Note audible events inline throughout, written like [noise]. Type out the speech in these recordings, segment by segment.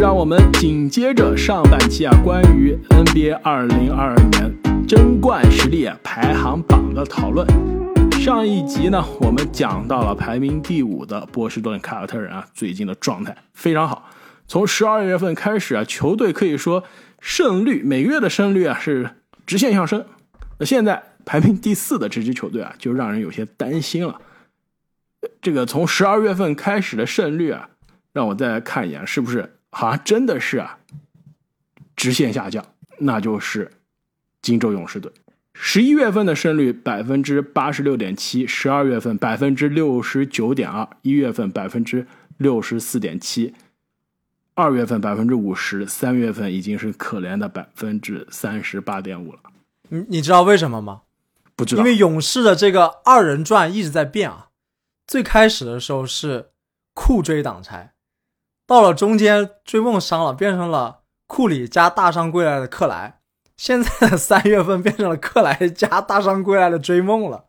让我们紧接着上半期啊，关于 NBA 二零二二年争冠实力排行榜的讨论。上一集呢，我们讲到了排名第五的波士顿凯尔特人啊，最近的状态非常好。从十二月份开始啊，球队可以说胜率每月的胜率啊是直线上升。那现在排名第四的这支球队啊，就让人有些担心了。这个从十二月份开始的胜率啊。让我再来看一眼，是不是好像真的是啊，直线下降？那就是金州勇士队，十一月份的胜率百分之八十六点七，十二月份百分之六十九点二，一月份百分之六十四点七，二月份百分之五十，三月份已经是可怜的百分之三十八点五了。你你知道为什么吗？不知道，因为勇士的这个二人转一直在变啊。最开始的时候是库追挡拆。到了中间，追梦伤了，变成了库里加大伤归来的克莱。现在的三月份变成了克莱加大伤归来的追梦了。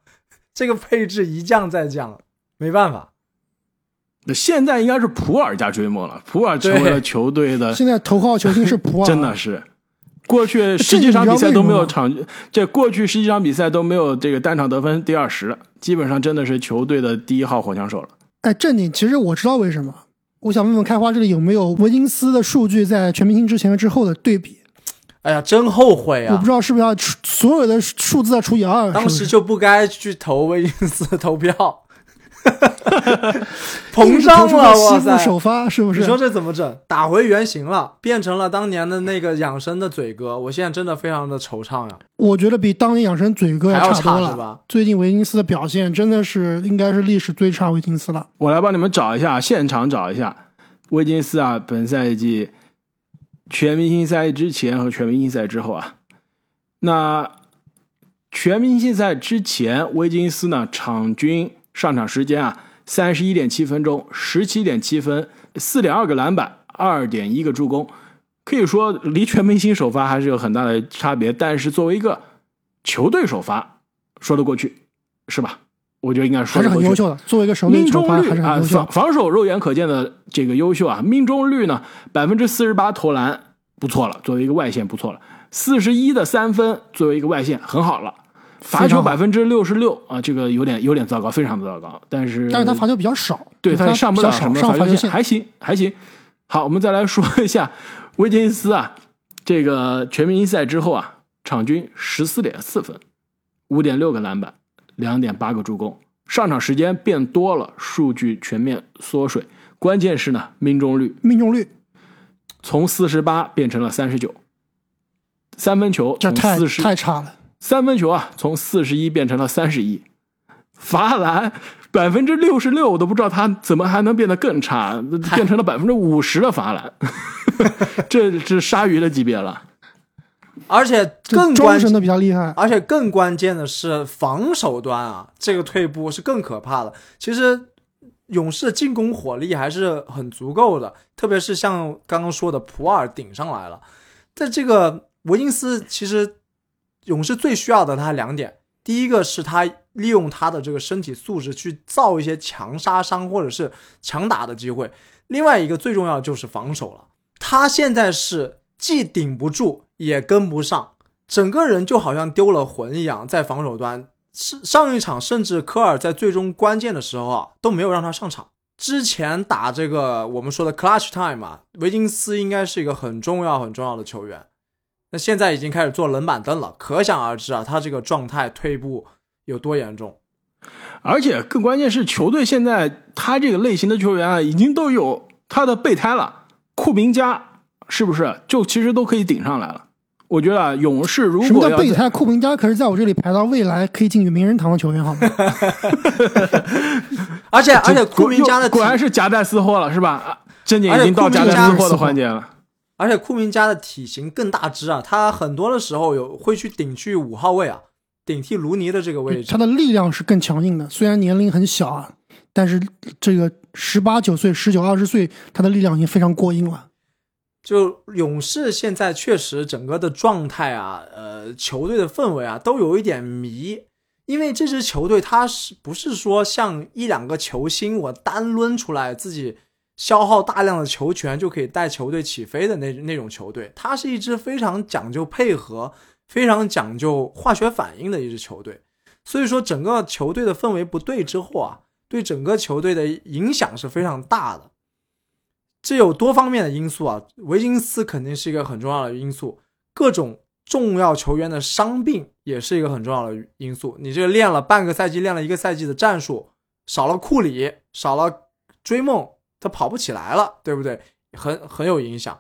这个配置一降再降，没办法。那现在应该是普尔加追梦了，普尔成为了球队的 [laughs] 现在头号球星是普尔，[laughs] 真的是。过去十几场比赛都没有场，这过去十几场比赛都没有这个单场得分第二十，基本上真的是球队的第一号火枪手了。哎，正经，其实我知道为什么。我想问问开花这里有没有维金斯的数据在全明星之前和之后的对比？哎呀，真后悔啊！我不知道是不是要所有的数字要除以二，当时就不该去投维金斯投票。[laughs] 膨胀了，哇塞！首发是不是？你说这怎么整？打回原形了，变成了当年的那个养生的嘴哥。我现在真的非常的惆怅呀。我觉得比当年养生嘴哥要差多了。吧？最近维金斯的表现真的是应该是历史最差维金斯了。我来帮你们找一下，现场找一下维金斯啊，本赛季全明星赛之前和全明星赛之后啊。那全明星赛之前，维金斯呢场均。上场时间啊，三十一点七分钟，十七点七分，四点二个篮板，二点一个助攻，可以说离全明星首发还是有很大的差别。但是作为一个球队首发，说得过去，是吧？我觉得应该说还是很优秀的。作为一个首命中率啊，防防守肉眼可见的这个优秀啊，命中率呢百分之四十八投篮不错了，作为一个外线不错了，四十一的三分作为一个外线很好了。罚球百分之六十六啊，这个有点有点糟糕，非常的糟糕。但是但是他罚球比较少，对他上不了什么罚球线，还行还行。好，我们再来说一下威金斯啊，这个全明星赛之后啊，场均十四点四分，五点六个篮板，两点八个助攻，上场时间变多了，数据全面缩水，关键是呢命中率。命中率。从四十八变成了三十九，三分球从四十太差了。三分球啊，从四十一变成了三十一，罚篮百分之六十六，我都不知道他怎么还能变得更差，变成了百分之五十的罚篮，[laughs] 这是鲨鱼的级别了。而且更关键的比较厉害，而且更关键的是防守端啊，这个退步是更可怕的。其实勇士的进攻火力还是很足够的，特别是像刚刚说的普尔顶上来了，在这个维金斯其实。勇士最需要的他两点，第一个是他利用他的这个身体素质去造一些强杀伤或者是强打的机会，另外一个最重要的就是防守了。他现在是既顶不住也跟不上，整个人就好像丢了魂一样，在防守端是上一场甚至科尔在最终关键的时候啊都没有让他上场。之前打这个我们说的 clutch time 啊，维金斯应该是一个很重要很重要的球员。那现在已经开始坐冷板凳了，可想而知啊，他这个状态退步有多严重。而且更关键是，球队现在他这个类型的球员啊，已经都有他的备胎了。库明加是不是就其实都可以顶上来了？我觉得啊，勇士如果什么叫备胎？库明加可是在我这里排到未来可以进名人堂的球员，好吗？[laughs] 而且而且库明加的果然是夹带私货了，是吧？正经已经到夹带私货的环节了。而且库明加的体型更大只啊，他很多的时候有会去顶去五号位啊，顶替卢尼的这个位置。他的力量是更强硬的，虽然年龄很小啊，但是这个十八九岁、十九二十岁，他的力量已经非常过硬了。就勇士现在确实整个的状态啊，呃，球队的氛围啊，都有一点迷，因为这支球队他是不是说像一两个球星我单抡出来自己。消耗大量的球权就可以带球队起飞的那那种球队，它是一支非常讲究配合、非常讲究化学反应的一支球队。所以说，整个球队的氛围不对之后啊，对整个球队的影响是非常大的。这有多方面的因素啊，维金斯肯定是一个很重要的因素，各种重要球员的伤病也是一个很重要的因素。你这练了半个赛季、练了一个赛季的战术，少了库里，少了追梦。他跑不起来了，对不对？很很有影响。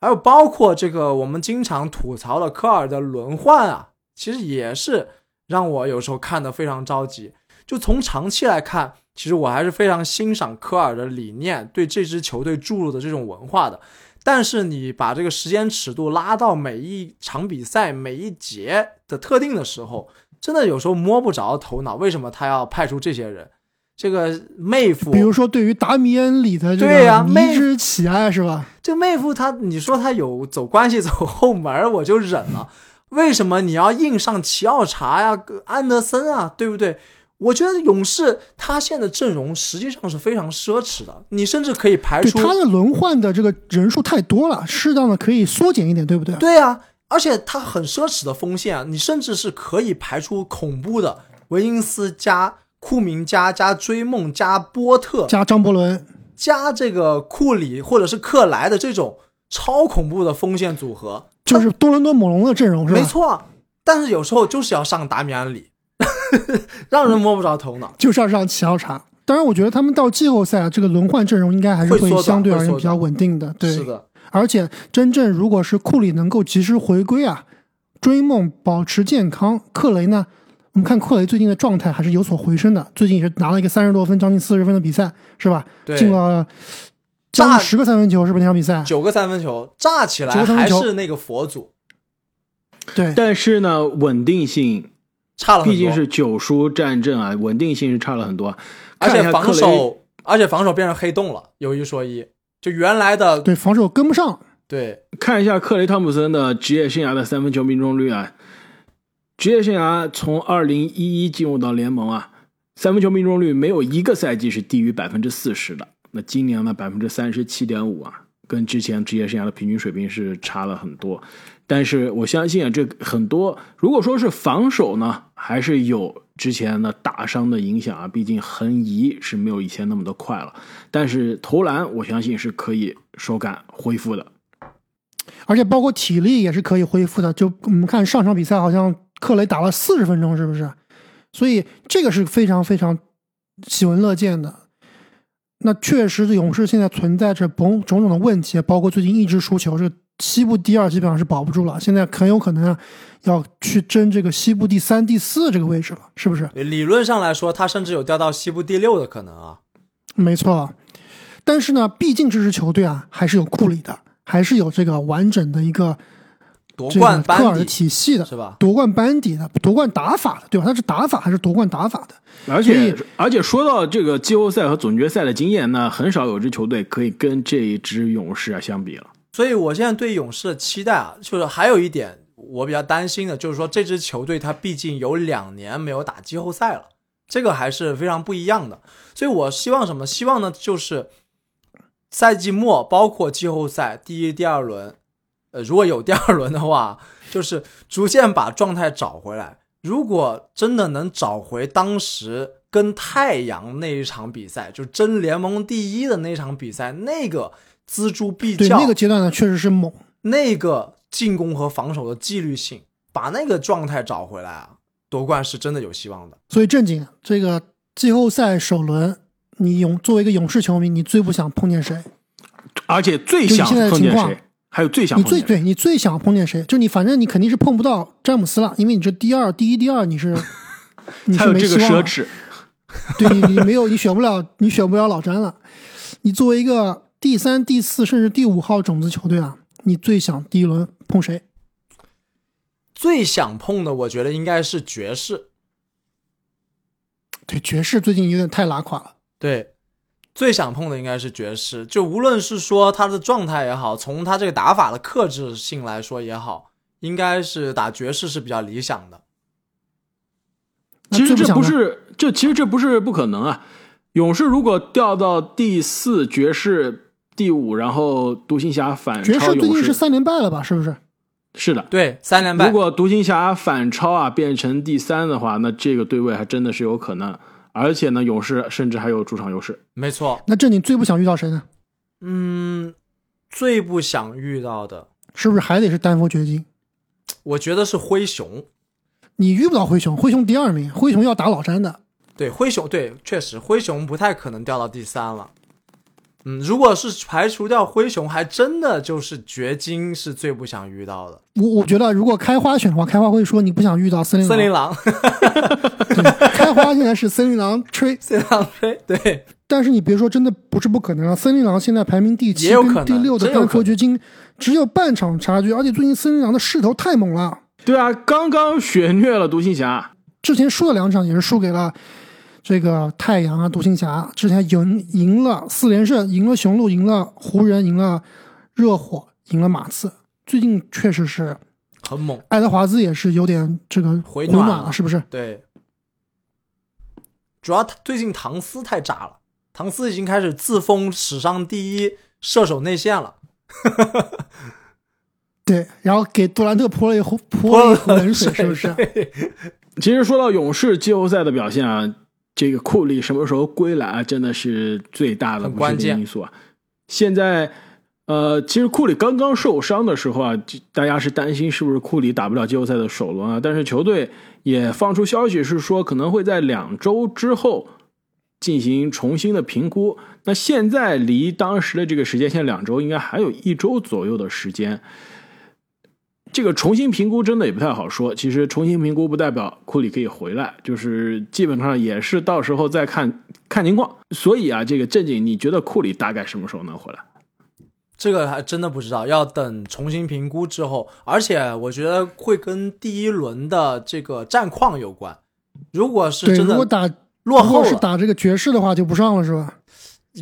还有包括这个我们经常吐槽的科尔的轮换啊，其实也是让我有时候看的非常着急。就从长期来看，其实我还是非常欣赏科尔的理念，对这支球队注入的这种文化的。但是你把这个时间尺度拉到每一场比赛、每一节的特定的时候，真的有时候摸不着头脑，为什么他要派出这些人？这个妹夫，比如说对于达米恩里的这个迷之喜爱是吧？这妹夫他，你说他有走关系走后门，我就忍了。为什么你要硬上齐奥查呀、安德森啊，对不对？我觉得勇士他现在阵容实际上是非常奢侈的，你甚至可以排除他的轮换的这个人数太多了，适当的可以缩减一点，对不对？对啊，而且他很奢侈的锋线啊，你甚至是可以排除恐怖的维因斯加。库明加加追梦加波特加张伯伦加这个库里或者是克莱的这种超恐怖的锋线组合，就是多伦多猛龙的阵容是吧？没错，但是有时候就是要上达米安里，[laughs] 让人摸不着头脑。就是要上齐奥查。当然，我觉得他们到季后赛这个轮换阵容应该还是会相对而言比较稳定的。对，是的。而且真正如果是库里能够及时回归啊，追梦保持健康，克雷呢？我们看克雷最近的状态还是有所回升的，最近也是拿了一个三十多分、将近四十分的比赛，是吧？对进了将近十个三分球，是不是那场比赛？九个三分球，炸起来还是那个佛祖。对，但是呢，稳定性差了，毕竟是九输战阵啊，稳定性是差了很多。而且防守，而且防守变成黑洞了。有一说一，就原来的对防守跟不上。对，看一下克雷汤普森的职业生涯的三分球命中率啊。职业生涯从二零一一进入到联盟啊，三分球命中率没有一个赛季是低于百分之四十的。那今年呢，百分之三十七点五啊，跟之前职业生涯的平均水平是差了很多。但是我相信啊，这很多如果说是防守呢，还是有之前的打伤的影响啊。毕竟横移是没有以前那么的快了。但是投篮，我相信是可以手感恢复的，而且包括体力也是可以恢复的。就我们看上场比赛，好像。克雷打了四十分钟，是不是？所以这个是非常非常喜闻乐见的。那确实，勇士现在存在着种种种的问题，包括最近一直输球，这西部第二基本上是保不住了。现在很有可能要去争这个西部第三、第四这个位置了，是不是？理论上来说，他甚至有掉到西部第六的可能啊。没错，但是呢，毕竟这支球队啊，还是有库里的，还是有这个完整的一个。夺冠班底体系的是吧？夺冠班底的，夺冠打法的，对吧？他是打法还是夺冠打法的？而且而且说到这个季后赛和总决赛的经验，那很少有支球队可以跟这一支勇士啊相比了。所以我现在对勇士的期待啊，就是还有一点我比较担心的，就是说这支球队它毕竟有两年没有打季后赛了，这个还是非常不一样的。所以我希望什么？希望呢，就是赛季末包括季后赛第一、第二轮。呃，如果有第二轮的话，就是逐渐把状态找回来。如果真的能找回当时跟太阳那一场比赛，就争联盟第一的那场比赛，那个锱铢必较，那个阶段呢，确实是猛。那个进攻和防守的纪律性，把那个状态找回来啊，夺冠是真的有希望的。所以正经，这个季后赛首轮，你勇作为一个勇士球迷，你最不想碰见谁？而且最想碰见谁？还有最想你最对你最想碰见谁？就你，反正你肯定是碰不到詹姆斯了，因为你这第二、第一、第二你是，[laughs] 你是没希望。[laughs] 对你，你没有，你选不了，你选不了老詹了。你作为一个第三、第四甚至第五号种子球队啊，你最想第一轮碰谁？最想碰的，我觉得应该是爵士。对，爵士最近有点太拉垮了。对。最想碰的应该是爵士，就无论是说他的状态也好，从他这个打法的克制性来说也好，应该是打爵士是比较理想的。其实这不是，这其实这不是不可能啊。勇士如果掉到第四，爵士第五，然后独行侠反爵超勇士，士最近是三连败了吧？是不是？是的。对，三连败如。果独行侠反超啊，变成第三的话，那这个对位还真的是有可能。而且呢，勇士甚至还有主场优势。没错，那这你最不想遇到谁呢？嗯，最不想遇到的，是不是还得是丹佛掘金？我觉得是灰熊。你遇不到灰熊，灰熊第二名，灰熊要打老詹的。对，灰熊对，确实灰熊不太可能掉到第三了。嗯，如果是排除掉灰熊，还真的就是掘金是最不想遇到的。我我觉得如果开花选的话，开花会说你不想遇到森林森林狼。[laughs] 开花现在是森林狼吹，[laughs] 森林狼吹对，但是你别说，真的不是不可能啊！森林狼现在排名第七，跟第六的丹佛掘金只有半场差距，而且最近森林狼的势头太猛了，对啊，刚刚血虐了独行侠，之前输了两场也是输给了这个太阳啊、独行侠，之前赢赢了四连胜，赢了雄鹿，赢了湖人，赢了热火，赢了马刺。最近确实是很猛。爱德华兹也是有点这个回暖了暖了，是不是？对，主要他最近唐斯太渣了，唐斯已经开始自封史上第一射手内线了。[laughs] 对，然后给杜兰特泼了一壶泼了一壶冷水，是不是？其实说到勇士季后赛的表现啊，这个库里什么时候归来啊，真的是最大的关键因素啊。现在，呃，其实库里刚刚受伤的时候啊，大家是担心是不是库里打不了季后赛的首轮啊。但是球队也放出消息是说，可能会在两周之后进行重新的评估。那现在离当时的这个时间线两周，应该还有一周左右的时间。这个重新评估真的也不太好说。其实重新评估不代表库里可以回来，就是基本上也是到时候再看看情况。所以啊，这个正经，你觉得库里大概什么时候能回来？这个还真的不知道，要等重新评估之后，而且我觉得会跟第一轮的这个战况有关。如果是，真的如果打落后，如果是打这个爵士的话就不上了，是吧？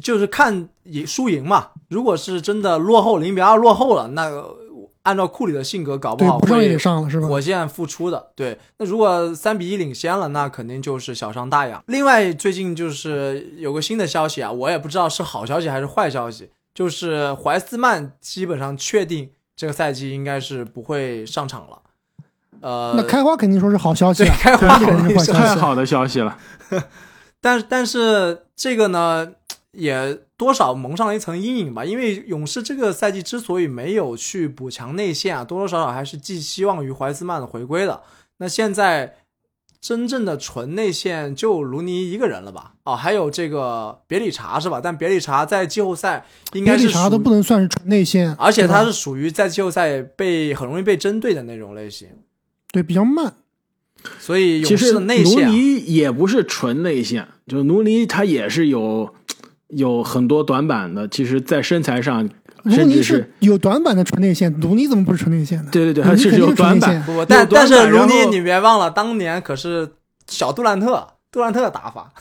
就是看赢输赢嘛。如果是真的落后零比二落后了，那个按照库里的性格，搞不好，对不上也上了，是吧？火箭复出的。对，那如果三比一领先了，那肯定就是小伤大养。另外，最近就是有个新的消息啊，我也不知道是好消息还是坏消息，就是怀斯曼基本上确定这个赛季应该是不会上场了。呃，那开花肯定说是好消息啊，对开花肯定是坏消息。太好的消息了。[laughs] 但但是这个呢，也多少蒙上了一层阴影吧。因为勇士这个赛季之所以没有去补强内线啊，多多少少还是寄希望于怀斯曼的回归的。那现在真正的纯内线就卢尼一个人了吧？哦，还有这个别里查是吧？但别里查在季后赛应该是别理查都不能算是纯内线，而且他是属于在季后赛被很容易被针对的那种类型，对比较慢。所以其实勇士的内卢线啊、尼也不是纯内线，就卢尼他也是有有很多短板的。其实，在身材上，卢尼甚至是有短板的纯内线，卢尼怎么不是纯内线呢？对对对，他是有短板但但是卢尼你别忘了，当年可是小杜兰特，杜兰特的打法，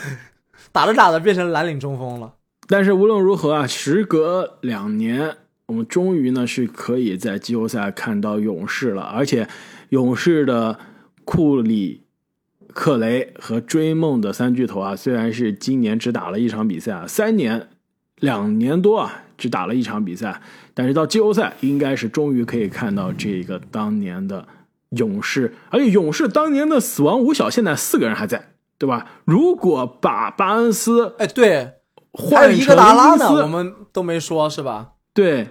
[laughs] 打着打着变成蓝领中锋了。但是无论如何啊，时隔两年，我们终于呢是可以在季后赛看到勇士了，而且勇士的库里、克雷和追梦的三巨头啊，虽然是今年只打了一场比赛啊，三年两年多啊，只打了一场比赛，但是到季后赛应该是终于可以看到这个当年的勇士，而且勇士当年的死亡五小现在四个人还在，对吧？如果把巴恩斯哎，对，换成伊戈达拉斯我们都没说是吧？对，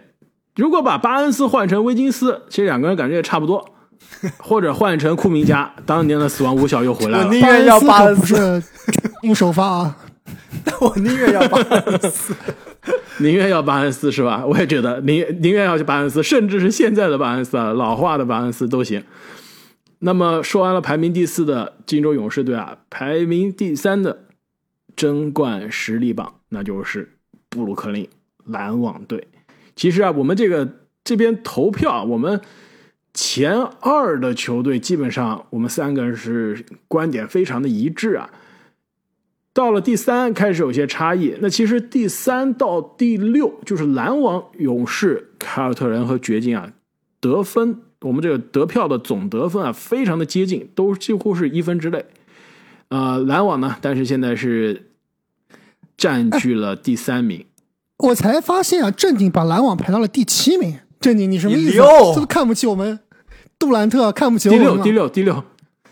如果把巴恩斯换成威金斯，其实两个人感觉也差不多。[laughs] 或者换成库明加，当年的死亡五小又回来了。我宁愿要巴巴恩斯，恩斯可不是硬首发啊。[laughs] 我宁愿要巴恩斯。[laughs] 宁愿要巴恩斯是吧？我也觉得宁宁愿要去巴恩斯，甚至是现在的巴恩斯啊，老化的巴恩斯都行。那么说完了排名第四的金州勇士队啊，排名第三的争冠实力榜，那就是布鲁克林篮网队。其实啊，我们这个这边投票，我们前二的球队基本上我们三个人是观点非常的一致啊。到了第三开始有些差异，那其实第三到第六就是篮网、勇士、凯尔特人和掘金啊，得分我们这个得票的总得分啊非常的接近，都几乎是一分之内。呃，篮网呢，但是现在是占据了第三名。我才发现啊，正经把篮网排到了第七名。正经，你什么意思？这不看不起我们杜兰特，看不起我第六，第六，第六，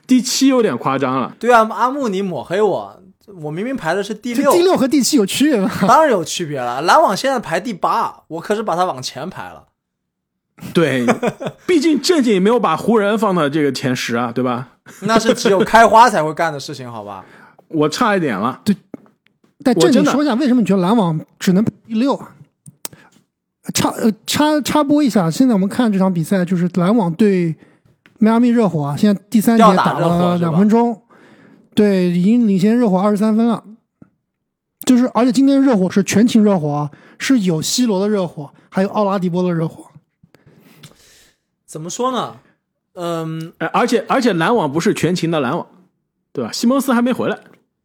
第七有点夸张了。对啊，阿木你抹黑我，我明明排的是第六，第六和第七有区别吗？当然有区别了。篮网现在排第八，我可是把它往前排了。对，[laughs] 毕竟正经没有把湖人放到这个前十啊，对吧？那是只有开花才会干的事情，好吧？[laughs] 我差一点了。对但正经的说一下，为什么你觉得篮网只能排第六啊？插呃插插播一下，现在我们看这场比赛，就是篮网对迈阿密热火啊，现在第三节打打了两分钟，对，已经领先热火二十三分了。就是，而且今天热火是全勤热火啊，是有西罗的热火，还有奥拉迪波的热火。怎么说呢？嗯，呃而且而且篮网不是全勤的篮网，对吧？西蒙斯还没回来。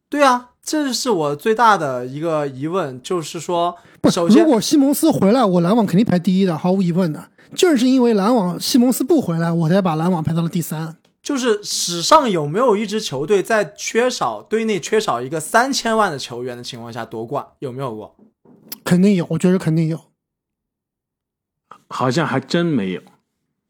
对啊，这是我最大的一个疑问，就是说，不，首先如果西蒙斯回来，我篮网肯定排第一的，毫无疑问的。正是因为篮网西蒙斯不回来，我才把篮网排到了第三。就是史上有没有一支球队在缺少队内缺少一个三千万的球员的情况下夺冠？有没有过？肯定有，我觉得肯定有。好像还真没有。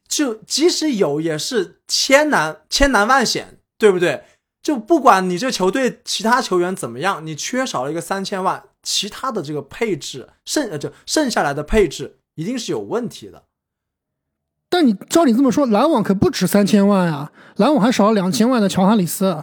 就即使有，也是千难千难万险，对不对？就不管你这球队其他球员怎么样，你缺少了一个三千万，其他的这个配置剩呃就剩下来的配置一定是有问题的。但你照你这么说，篮网可不止三千万啊，篮网还少了两千万的乔哈里斯，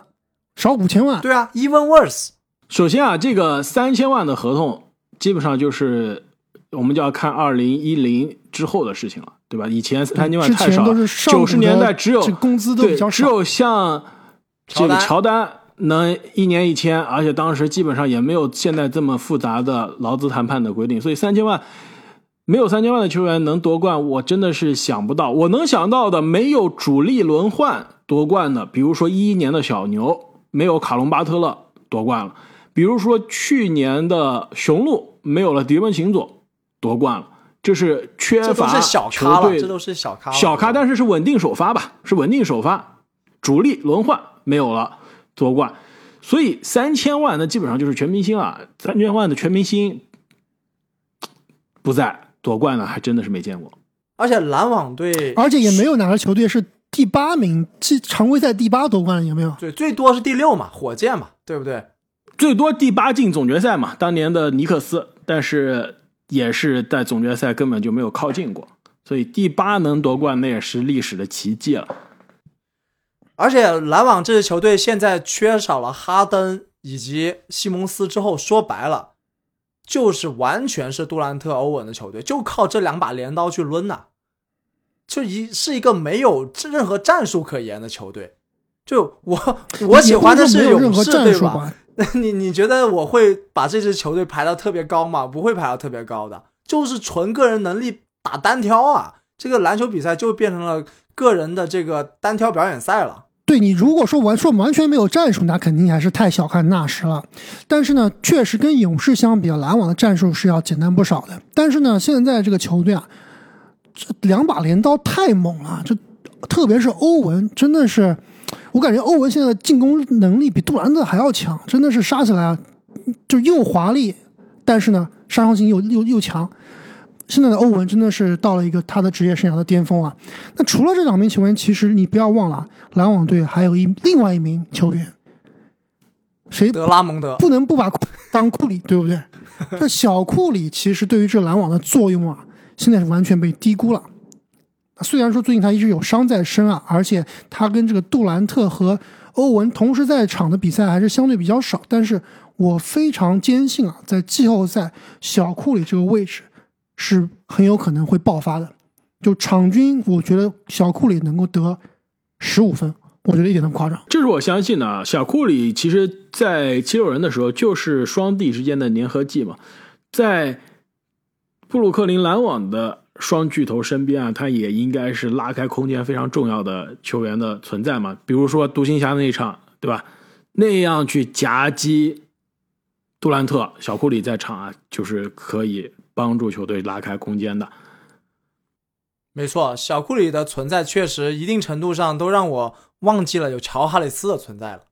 少五千万。对啊，even worse。首先啊，这个三千万的合同基本上就是我们就要看二零一零之后的事情了，对吧？以前三千万太少九十年代只有这工资都对比较少。只有像这个乔丹能一年一签，而且当时基本上也没有现在这么复杂的劳资谈判的规定，所以三千万没有三千万的球员能夺冠，我真的是想不到。我能想到的没有主力轮换夺冠的，比如说一一年的小牛没有卡隆巴特勒夺冠了，比如说去年的雄鹿没有了迪文琴佐夺冠了，这是缺乏这都是小球咖了，队这都是小咖。小咖，但是是稳定首发吧，是稳定首发，主力轮换没有了夺冠，所以三千万那基本上就是全明星啊，三千万的全明星不在夺冠了，还真的是没见过。而且篮网队而且也没有哪个球队是第八名，这常规赛第八夺冠了，有没有？对最多是第六嘛，火箭嘛，对不对？最多第八进总决赛嘛，当年的尼克斯，但是也是在总决赛根本就没有靠近过，所以第八能夺冠那也是历史的奇迹了。而且篮网这支球队现在缺少了哈登以及西蒙斯之后，说白了，就是完全是杜兰特、欧文的球队，就靠这两把镰刀去抡呐、就一是一个没有任何战术可言的球队。就我 [laughs] 我喜欢的是勇士，对吧？战术吧？你你觉得我会把这支球队排到特别高吗？不会排到特别高的，就是纯个人能力打单挑啊。这个篮球比赛就变成了个人的这个单挑表演赛了。对你如果说完说完全没有战术，那肯定还是太小看纳什了。但是呢，确实跟勇士相比啊，篮网的战术是要简单不少的。但是呢，现在这个球队啊，这两把镰刀太猛了，这特别是欧文，真的是，我感觉欧文现在的进攻能力比杜兰特还要强，真的是杀起来啊，就又华丽，但是呢，杀伤性又又又强。现在的欧文真的是到了一个他的职业生涯的巅峰啊！那除了这两名球员，其实你不要忘了，篮网队还有一另外一名球员，谁德拉蒙德，不能不把库当库里，对不对？[laughs] 这小库里其实对于这篮网的作用啊，现在是完全被低估了。虽然说最近他一直有伤在身啊，而且他跟这个杜兰特和欧文同时在场的比赛还是相对比较少，但是我非常坚信啊，在季后赛小库里这个位置是很有可能会爆发的。就场均，我觉得小库里能够得十五分，我觉得一点都不夸张。这是我相信的啊。小库里其实，在七六人的时候就是双帝之间的粘合剂嘛，在布鲁克林篮网的双巨头身边啊，他也应该是拉开空间非常重要的球员的存在嘛。比如说独行侠那一场，对吧？那样去夹击杜兰特，小库里在场啊，就是可以帮助球队拉开空间的。没错，小库里的存在确实一定程度上都让我忘记了有乔哈里斯的存在了。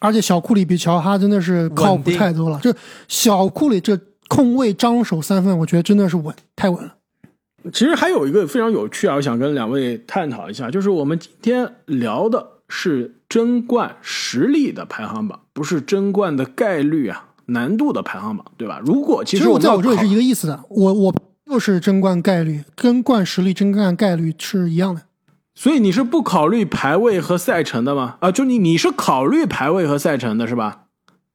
而且小库里比乔哈真的是靠谱太多了。就小库里这控卫张手三分，我觉得真的是稳，太稳了。其实还有一个非常有趣啊，我想跟两位探讨一下，就是我们今天聊的是争冠实力的排行榜，不是争冠的概率啊、难度的排行榜，对吧？如果其实实我在我这里是一个意思的，我我又是争冠概率，跟冠实力、争冠概率是一样的。所以你是不考虑排位和赛程的吗？啊，就你你是考虑排位和赛程的是吧？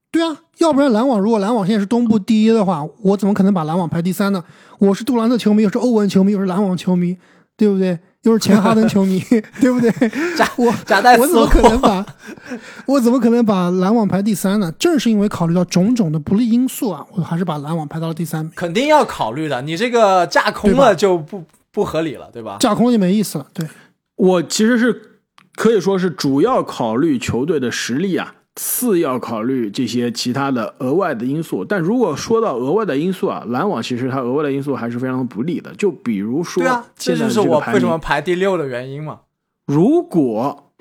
对啊，要不然篮网如果篮网现在是东部第一的话，我怎么可能把篮网排第三呢？我是杜兰特球迷，又是欧文球迷，又是篮网球迷，对不对？又是前哈登球迷，[laughs] 对不对？我我怎么可能把，我怎么可能把篮网排第三呢？正是因为考虑到种种的不利因素啊，我还是把篮网排到了第三名。肯定要考虑的，你这个架空了就不不合理了，对吧？架空就没意思了。对，我其实是可以说是主要考虑球队的实力啊。次要考虑这些其他的额外的因素，但如果说到额外的因素啊，篮网其实它额外的因素还是非常不利的。就比如说，对啊，这就是我为什么排第六的原因嘛。如果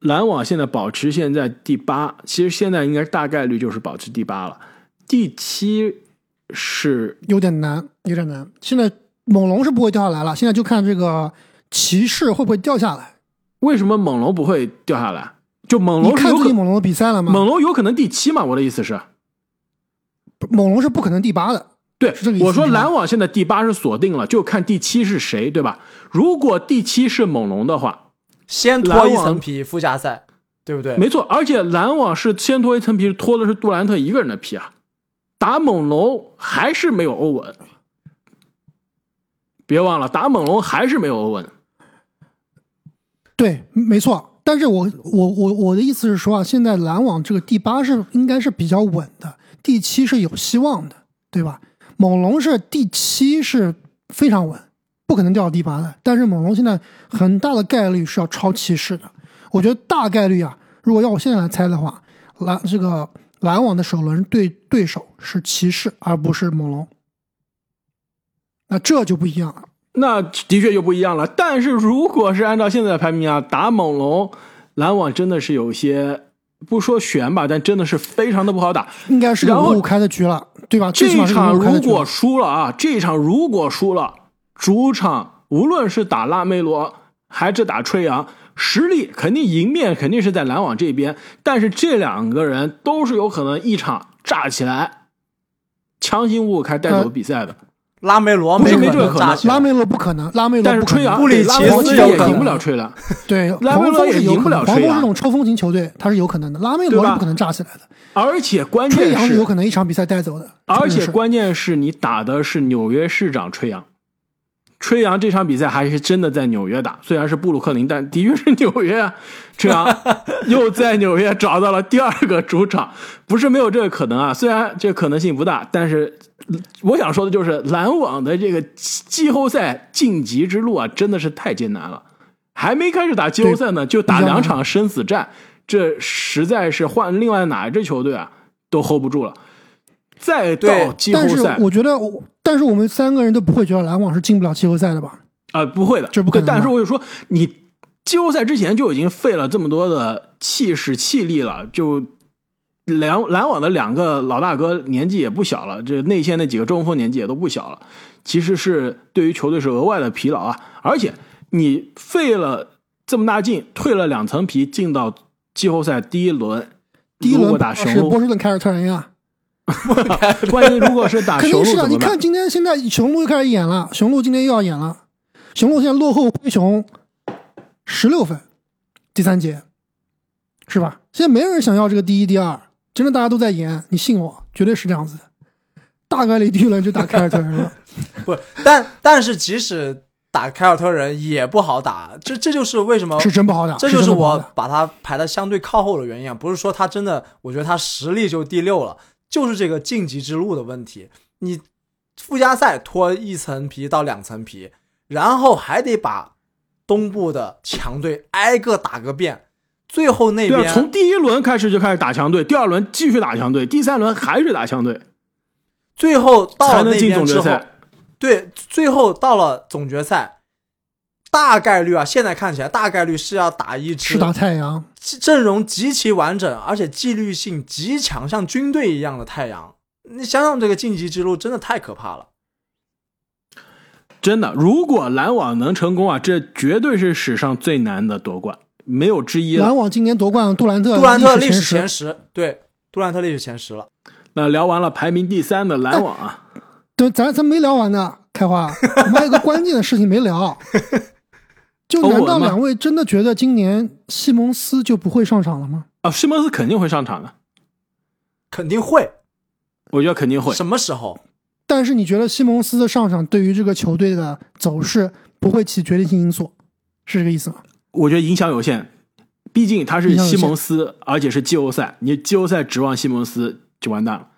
篮网现在保持现在第八，其实现在应该大概率就是保持第八了。第七是有点难，有点难。现在猛龙是不会掉下来了，现在就看这个骑士会不会掉下来。为什么猛龙不会掉下来？就猛龙，你看最近猛龙的比赛了吗？猛龙有可能第七嘛？我的意思是，猛龙是不可能第八的。对，我说篮网现在第八是锁定了，就看第七是谁，对吧？如果第七是猛龙的话，先脱一层皮，附加赛，对不对？没错，而且篮网是先脱一层皮，脱的是杜兰特一个人的皮啊。打猛龙还是没有欧文，别忘了，打猛龙还是没有欧文。对，没错。但是我我我我的意思是说啊，现在篮网这个第八是应该是比较稳的，第七是有希望的，对吧？猛龙是第七是非常稳，不可能掉到第八的。但是猛龙现在很大的概率是要超骑士的，我觉得大概率啊，如果要我现在来猜的话，篮这个篮网的首轮对对手是骑士而不是猛龙，那这就不一样了。那的确就不一样了。但是如果是按照现在的排名啊，打猛龙，篮网真的是有些不说悬吧，但真的是非常的不好打。应该是五五开的局了，对吧？这场如果输了啊，这场如果输了，主场无论是打拉梅罗还是打吹杨，实力肯定赢面肯定是在篮网这边。但是这两个人都是有可能一场炸起来，强行五五开带走比赛的。拉梅罗没这个可能，拉梅罗不可能，拉梅罗但是吹杨布里奇斯也赢不了吹了，对，拉梅罗也赢不了吹杨。黄蜂这种抽风型球队，他是有可能的，拉梅罗是不可能炸起来的。而且关键是，吹杨是有可能一场比赛带走的。而且关键是你打的是纽约市长吹杨。吹杨这场比赛还是真的在纽约打，虽然是布鲁克林，但的确是纽约啊。[laughs] 吹杨又在纽约找到了第二个主场，不是没有这个可能啊。虽然这个可能性不大，但是我想说的就是篮网的这个季后赛晋级之路啊，真的是太艰难了。还没开始打季后赛呢，就打两场生死战，这实在是换另外哪一支球队啊都 hold 不住了。再到季后赛，我觉得，但是我们三个人都不会觉得篮网是进不了季后赛的吧？啊，不会的，这不可能。但是我就说，你季后赛之前就已经费了这么多的气势气力了，就篮篮网的两个老大哥年纪也不小了，这内线那几个中锋年纪也都不小了，其实是对于球队是额外的疲劳啊。而且你费了这么大劲，退了两层皮，进到季后赛第一轮，第一轮打雄鹿，波士顿凯尔特人呀。[laughs] 关键如果是打雄鹿是啊，你看今天现在雄鹿又开始演了，雄鹿今天又要演了，雄鹿现在落后灰熊十六分，第三节，是吧？现在没有人想要这个第一、第二，真的大家都在演，你信我，绝对是这样子的，大概率第一轮就打凯尔特人了。[laughs] 不，但但是即使打凯尔特人也不好打，这这就是为什么是真不好打，这就是我把他排的相对靠后的原因啊，不是说他真的，我觉得他实力就第六了。就是这个晋级之路的问题，你附加赛脱一层皮到两层皮，然后还得把东部的强队挨个打个遍，最后那边从第一轮开始就开始打强队，第二轮继续打强队，第三轮还是打强队，最后到那边之后，对，最后到了总决赛，大概率啊，现在看起来大概率是要打一支是打太阳，阵容极其完整，而且纪律性极强，像军队一样的太阳。你想想这个晋级之路真的太可怕了。真的，如果篮网能成功啊，这绝对是史上最难的夺冠，没有之一。篮网今年夺冠，杜兰特杜兰特历史前前十，对，杜兰特历史前十了。那聊完了排名第三的篮网啊，对，咱咱没聊完呢，开花，我们还有个关键的事情没聊。[laughs] 就难道两位真的觉得今年西蒙斯就不会上场了吗？啊，西蒙斯肯定会上场的，肯定会，我觉得肯定会。什么时候？但是你觉得西蒙斯的上场对于这个球队的走势不会起决定性因素，是这个意思吗？我觉得影响有限，毕竟他是西蒙斯，而且是季后赛，你季后赛指望西蒙斯就完蛋了。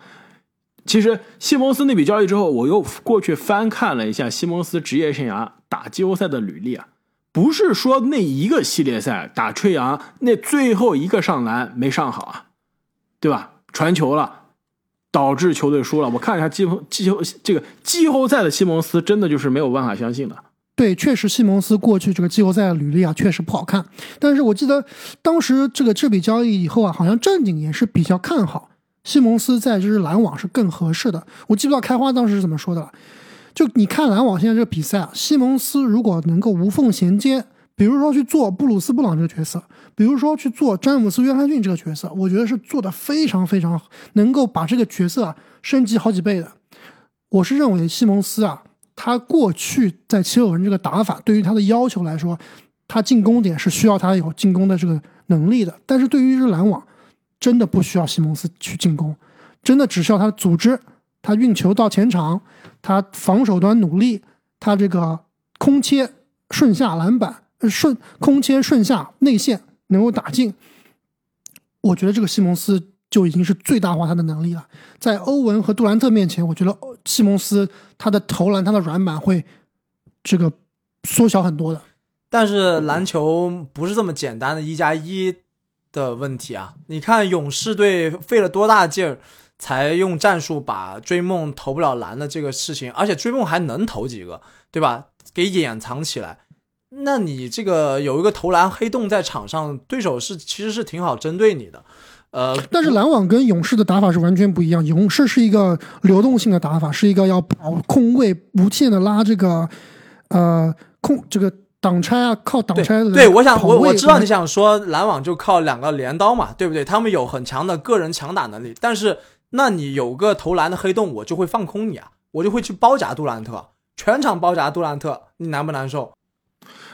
其实西蒙斯那笔交易之后，我又过去翻看了一下西蒙斯职业生涯打季后赛的履历啊，不是说那一个系列赛打吹杨那最后一个上篮没上好啊，对吧？传球了，导致球队输了。我看一下季后季后这个季后赛的西蒙斯，真的就是没有办法相信的。对，确实西蒙斯过去这个季后赛的履历啊，确实不好看。但是我记得当时这个这笔交易以后啊，好像正经也是比较看好西蒙斯在这支篮网是更合适的。我记不到开花当时是怎么说的了。就你看篮网现在这个比赛啊，西蒙斯如果能够无缝衔接，比如说去做布鲁斯布朗这个角色，比如说去做詹姆斯约翰逊这个角色，我觉得是做的非常非常，能够把这个角色啊升级好几倍的。我是认为西蒙斯啊，他过去在七六人这个打法，对于他的要求来说，他进攻点是需要他有进攻的这个能力的。但是对于这篮网，真的不需要西蒙斯去进攻，真的只需要他组织，他运球到前场，他防守端努力，他这个空切顺下篮板，顺空切顺下内线能够打进。我觉得这个西蒙斯就已经是最大化他的能力了。在欧文和杜兰特面前，我觉得西蒙斯他的投篮、他的软板会这个缩小很多的。但是篮球不是这么简单的一加一的问题啊！你看勇士队费了多大劲儿，才用战术把追梦投不了篮的这个事情，而且追梦还能投几个，对吧？给掩藏起来。那你这个有一个投篮黑洞在场上，对手是其实是挺好针对你的。呃，但是篮网跟勇士的打法是完全不一样。勇士是一个流动性的打法，是一个要保空位，无限的拉这个呃空这个挡拆啊，靠挡对拆的对，我想我我知道你想说篮网就靠两个镰刀嘛，对不对？他们有很强的个人强打能力，但是那你有个投篮的黑洞，我就会放空你啊，我就会去包夹杜兰特，全场包夹杜兰特，你难不难受？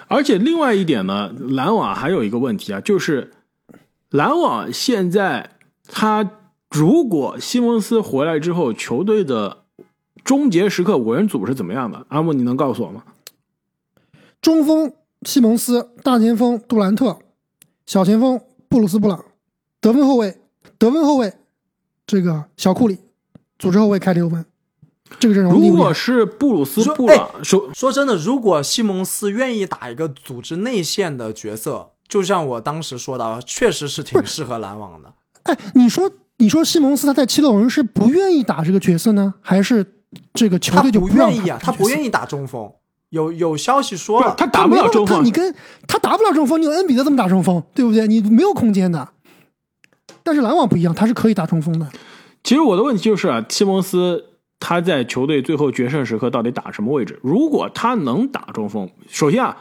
而且另外一点呢，篮网还有一个问题啊，就是篮网现在他如果西蒙斯回来之后，球队的终结时刻五人组是怎么样的？阿木，你能告诉我吗？中锋西蒙斯，大前锋杜兰特，小前锋布鲁斯布朗，得分后卫得分后卫这个小库里，组织后卫凯里欧文。这个阵容如果是布鲁斯说布朗，说说真的，如果西蒙斯愿意打一个组织内线的角色，就像我当时说的，确实是挺适合篮网的。哎，你说你说西蒙斯他在七六人是不愿意打这个角色呢，还是这个球队就不愿意啊，他不愿意？打中锋。有有消息说了，他打不了中锋，你跟他打不了中锋，你有恩比德怎么打中锋，对不对？你没有空间的。但是篮网不一样，他是可以打中锋的。其实我的问题就是啊，西蒙斯他在球队最后决胜时刻到底打什么位置？如果他能打中锋，首先啊，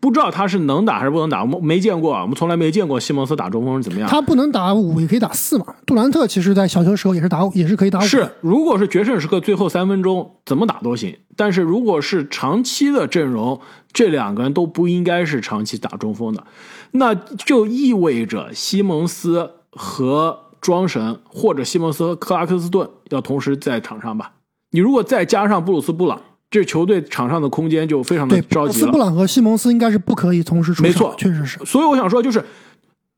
不知道他是能打还是不能打，我们没见过啊，我们从来没见过西蒙斯打中锋是怎么样。他不能打五，也可以打四嘛。杜兰特其实在小球时候也是打，也是可以打五。是，如果是决胜时刻最后三分钟怎么打都行，但是如果是长期的阵容，这两个人都不应该是长期打中锋的，那就意味着西蒙斯和庄神或者西蒙斯和克拉克斯顿要同时在场上吧？你如果再加上布鲁斯布朗，这球队场上的空间就非常的着急了。斯布朗和西蒙斯应该是不可以同时出场，没错确实是。所以我想说，就是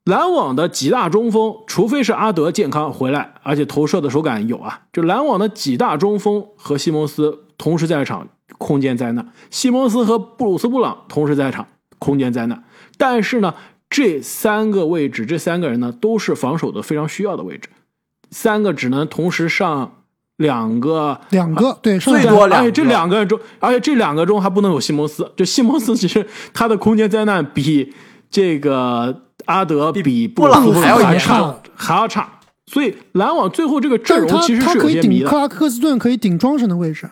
篮网的几大中锋，除非是阿德健康回来，而且投射的手感有啊，就篮网的几大中锋和西蒙斯同时在场，空间在那；西蒙斯和布鲁斯布朗同时在场，空间在那。但是呢，这三个位置，这三个人呢，都是防守的非常需要的位置，三个只能同时上两个两个对最多两个这两个中，而且这两个中还不能有西蒙斯。就西蒙斯其实他的空间灾难比这个阿德比布朗还要严差重还要差。所以篮网最后这个阵容其实是有他可以些迷的。顶克拉克斯顿可以顶庄神的位置，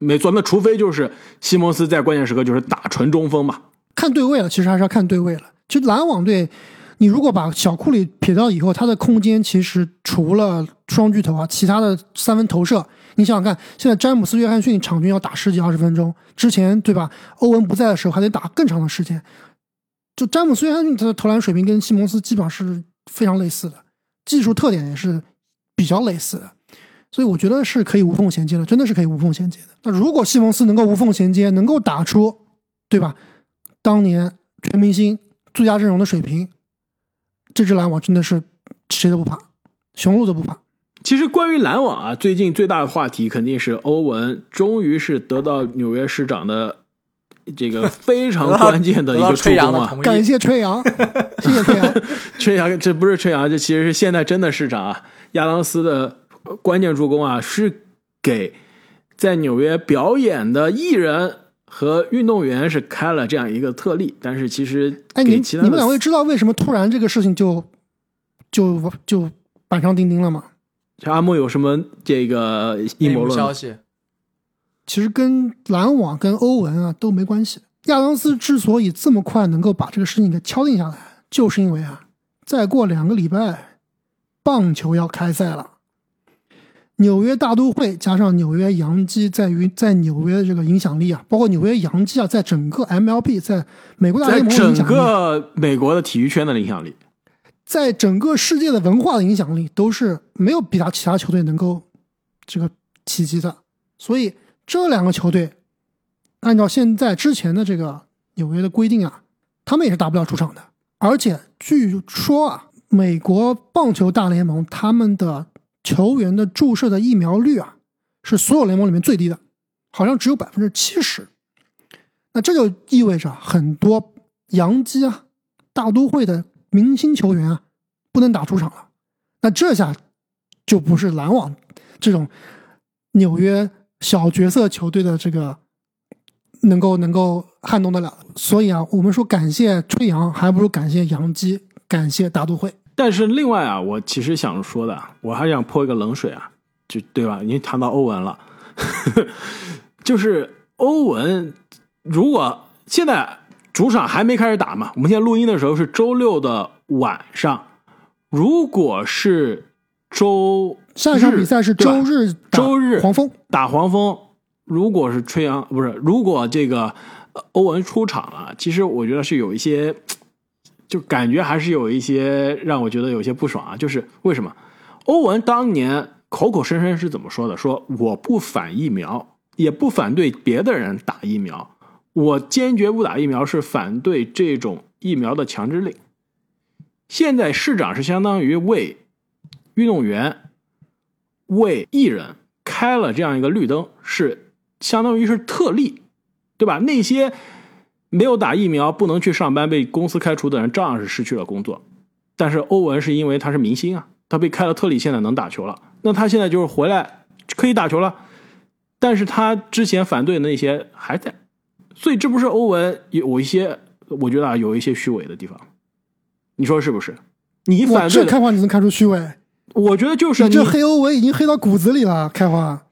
没错，那除非就是西蒙斯在关键时刻就是打纯中锋嘛。看对位了，其实还是要看对位了。就篮网队，你如果把小库里撇掉以后，他的空间其实除了双巨头啊，其他的三分投射，你想想看，现在詹姆斯、约翰逊场均要打十几二十分钟，之前对吧？欧文不在的时候还得打更长的时间。就詹姆斯、约翰逊他的投篮水平跟西蒙斯基本上是非常类似的，技术特点也是比较类似的，所以我觉得是可以无缝衔接的，真的是可以无缝衔接的。那如果西蒙斯能够无缝衔接，能够打出，对吧？当年全明星最佳阵容的水平，这支篮网真的是谁都不怕，雄鹿都不怕。其实关于篮网啊，最近最大的话题肯定是欧文终于是得到纽约市长的这个非常关键的一个助攻啊。[laughs] 感。谢吹阳，[laughs] 谢谢吹阳。吹杨，这不是吹阳，这其实是现在真的市长啊，亚当斯的关键助攻啊，是给在纽约表演的艺人和运动员是开了这样一个特例，但是其实哎，你你们两位知道为什么突然这个事情就就就板上钉钉了吗？阿木有什么这个阴谋论？消息，其实跟篮网跟欧文啊都没关系。亚当斯之所以这么快能够把这个事情给敲定下来，就是因为啊，再过两个礼拜，棒球要开赛了。纽约大都会加上纽约洋基在于在纽约的这个影响力啊，包括纽约洋基啊，在整个 MLB 在美国大联盟的影整响力，整个美国的体育圈的影响力，在整个世界的文化的影响力都是没有比他其他球队能够这个企及的。所以这两个球队，按照现在之前的这个纽约的规定啊，他们也是打不了主场的。而且据说啊，美国棒球大联盟他们的球员的注射的疫苗率啊，是所有联盟里面最低的，好像只有百分之七十。那这就意味着很多洋基啊、大都会的明星球员啊，不能打主场了。那这下就不是篮网这种纽约小角色球队的这个能够能够撼动得了。所以啊，我们说感谢吹杨，还不如感谢杨基，感谢大都会。但是另外啊，我其实想说的，我还想泼一个冷水啊，就对吧？已经谈到欧文了，[laughs] 就是欧文，如果现在主场还没开始打嘛，我们现在录音的时候是周六的晚上，如果是周下一场比赛是周日周日黄蜂，打黄蜂，如果是吹杨不是，如果这个呃欧文出场了，其实我觉得是有一些，就感觉还是有一些让我觉得有些不爽啊。就是为什么欧文当年口口声声是怎么说的？说我不反疫苗，也不反对别的人打疫苗，我坚决不打疫苗是反对这种疫苗的强制令。现在市长是相当于为运动员、为艺人开了这样一个绿灯，是相当于是特例，对吧？那些没有打疫苗不能去上班被公司开除的人，照样是失去了工作。但是欧文是因为他是明星啊，他被开了特例，现在能打球了。那他现在就是回来可以打球了，但是他之前反对的那些还在，所以这不是欧文有一些，我觉得啊有一些虚伪的地方，你说是不是？你哇，反对，这开花你能看出虚伪？我觉得就是你这黑欧文已经黑到骨子里了，开花。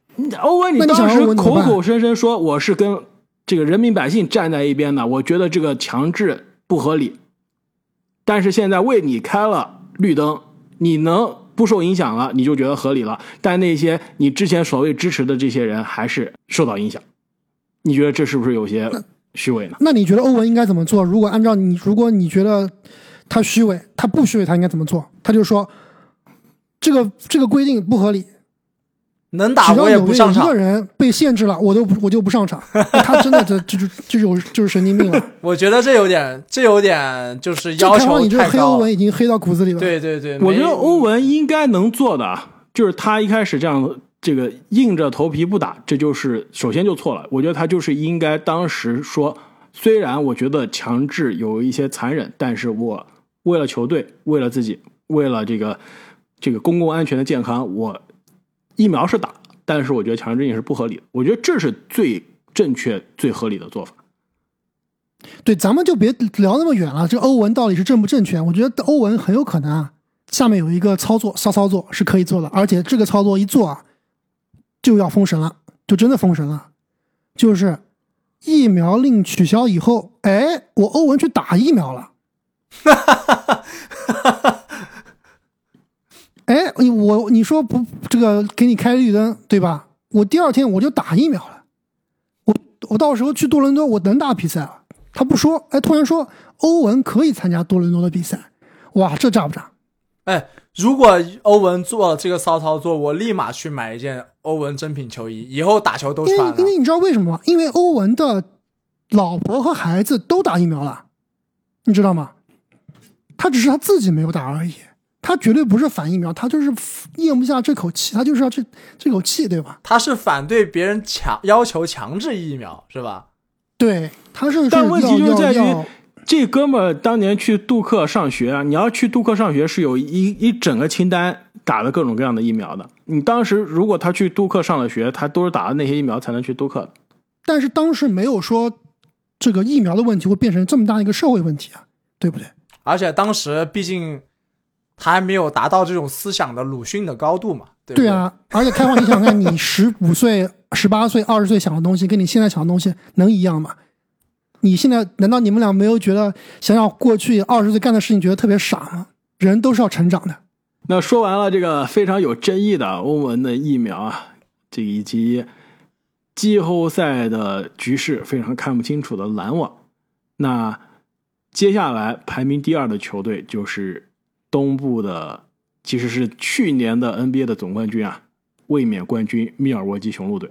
欧文，你当时口口声声说我是跟这个人民百姓站在一边呢，我觉得这个强制不合理。但是现在为你开了绿灯，你能不受影响了，你就觉得合理了。但那些你之前所谓支持的这些人还是受到影响，你觉得这是不是有些虚伪呢？那你觉得欧文应该怎么做？如果按照你，如果你觉得他虚伪，他不虚伪，他应该怎么做？他就说这个这个规定不合理，能打我也不上场一个。人被限制了，我都不我就不上场。[laughs] 他真的就就就这种就是神经病了。[laughs] 我觉得这有点，这有点就是要求开花你这个太高。黑欧文已经黑到骨子里了。，对对对，我觉得欧文应该能做的啊，就是他一开始这样这个硬着头皮不打，这就是首先就错了。我觉得他就是应该当时说，虽然我觉得强制有一些残忍，但是我为了球队，为了自己，为了这个这个公共安全的健康，我疫苗是打，但是我觉得强制执行是不合理的。我觉得这是最正确、最合理的做法。对，咱们就别聊那么远了。这欧文到底是正不正确？我觉得欧文很有可能啊，下面有一个操作骚操作是可以做的，而且这个操作一做啊，就要封神了，就真的封神了。就是疫苗令取消以后，哎，我欧文去打疫苗了。哈哈哈哈哈！哎，我你说不，这个给你开绿灯，对吧？我第二天我就打疫苗了。我我到时候去多伦多，我能打比赛了。他不说，哎，突然说欧文可以参加多伦多的比赛，哇，这炸不炸？哎，如果欧文做了这个骚操作，我立马去买一件欧文真品球衣，以后打球都穿了。因为你知道为什么吗？因为欧文的老婆和孩子都打疫苗了，你知道吗？他只是他自己没有打而已，他绝对不是反疫苗，他就是咽不下这口气，他就是要这这口气，对吧？他是反对别人强要求强制疫苗，是吧？对，他是，但问题就在于，这哥们儿当年去杜克上学啊，你要去杜克上学是有一一整个清单打的各种各样的疫苗的。你当时如果他去杜克上了学，他都是打的那些疫苗才能去杜克的。但是当时没有说这个疫苗的问题会变成这么大一个社会问题啊，对不对？而且当时毕竟他还没有达到这种思想的鲁迅的高度嘛，对对啊，而且开放，你想看你十五岁。[laughs] 十八岁、二十岁想的东西，跟你现在想的东西能一样吗？你现在难道你们俩没有觉得想想过去二十岁干的事情，觉得特别傻吗？人都是要成长的。那说完了这个非常有争议的欧文的疫苗啊，这以及季后赛的局势非常看不清楚的篮网，那接下来排名第二的球队就是东部的，其实是去年的 NBA 的总冠军啊，卫冕冠军密尔沃基雄鹿队。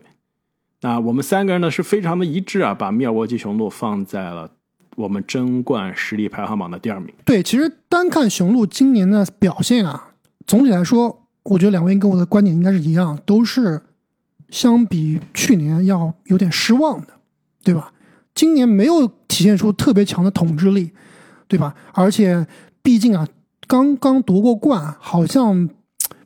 那我们三个人呢是非常的一致啊，把密尔沃基雄鹿放在了我们争冠实力排行榜的第二名。对，其实单看雄鹿今年的表现啊，总体来说，我觉得两位跟我的观点应该是一样，都是相比去年要有点失望的，对吧？今年没有体现出特别强的统治力，对吧？而且毕竟啊，刚刚夺过冠，好像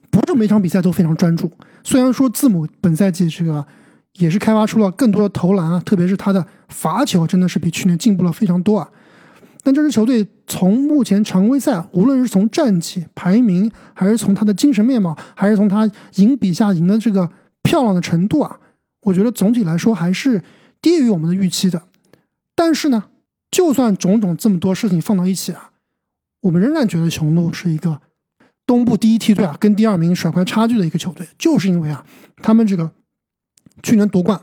不是每场比赛都非常专注。虽然说字母本赛季这个。也是开发出了更多的投篮啊，特别是他的罚球真的是比去年进步了非常多啊。但这支球队从目前常规赛，无论是从战绩排名，还是从他的精神面貌，还是从他赢比下赢的这个漂亮的程度啊，我觉得总体来说还是低于我们的预期的。但是呢，就算种种这么多事情放到一起啊，我们仍然觉得雄鹿是一个东部第一梯队啊，跟第二名甩开差距的一个球队，就是因为啊，他们这个。去年夺冠，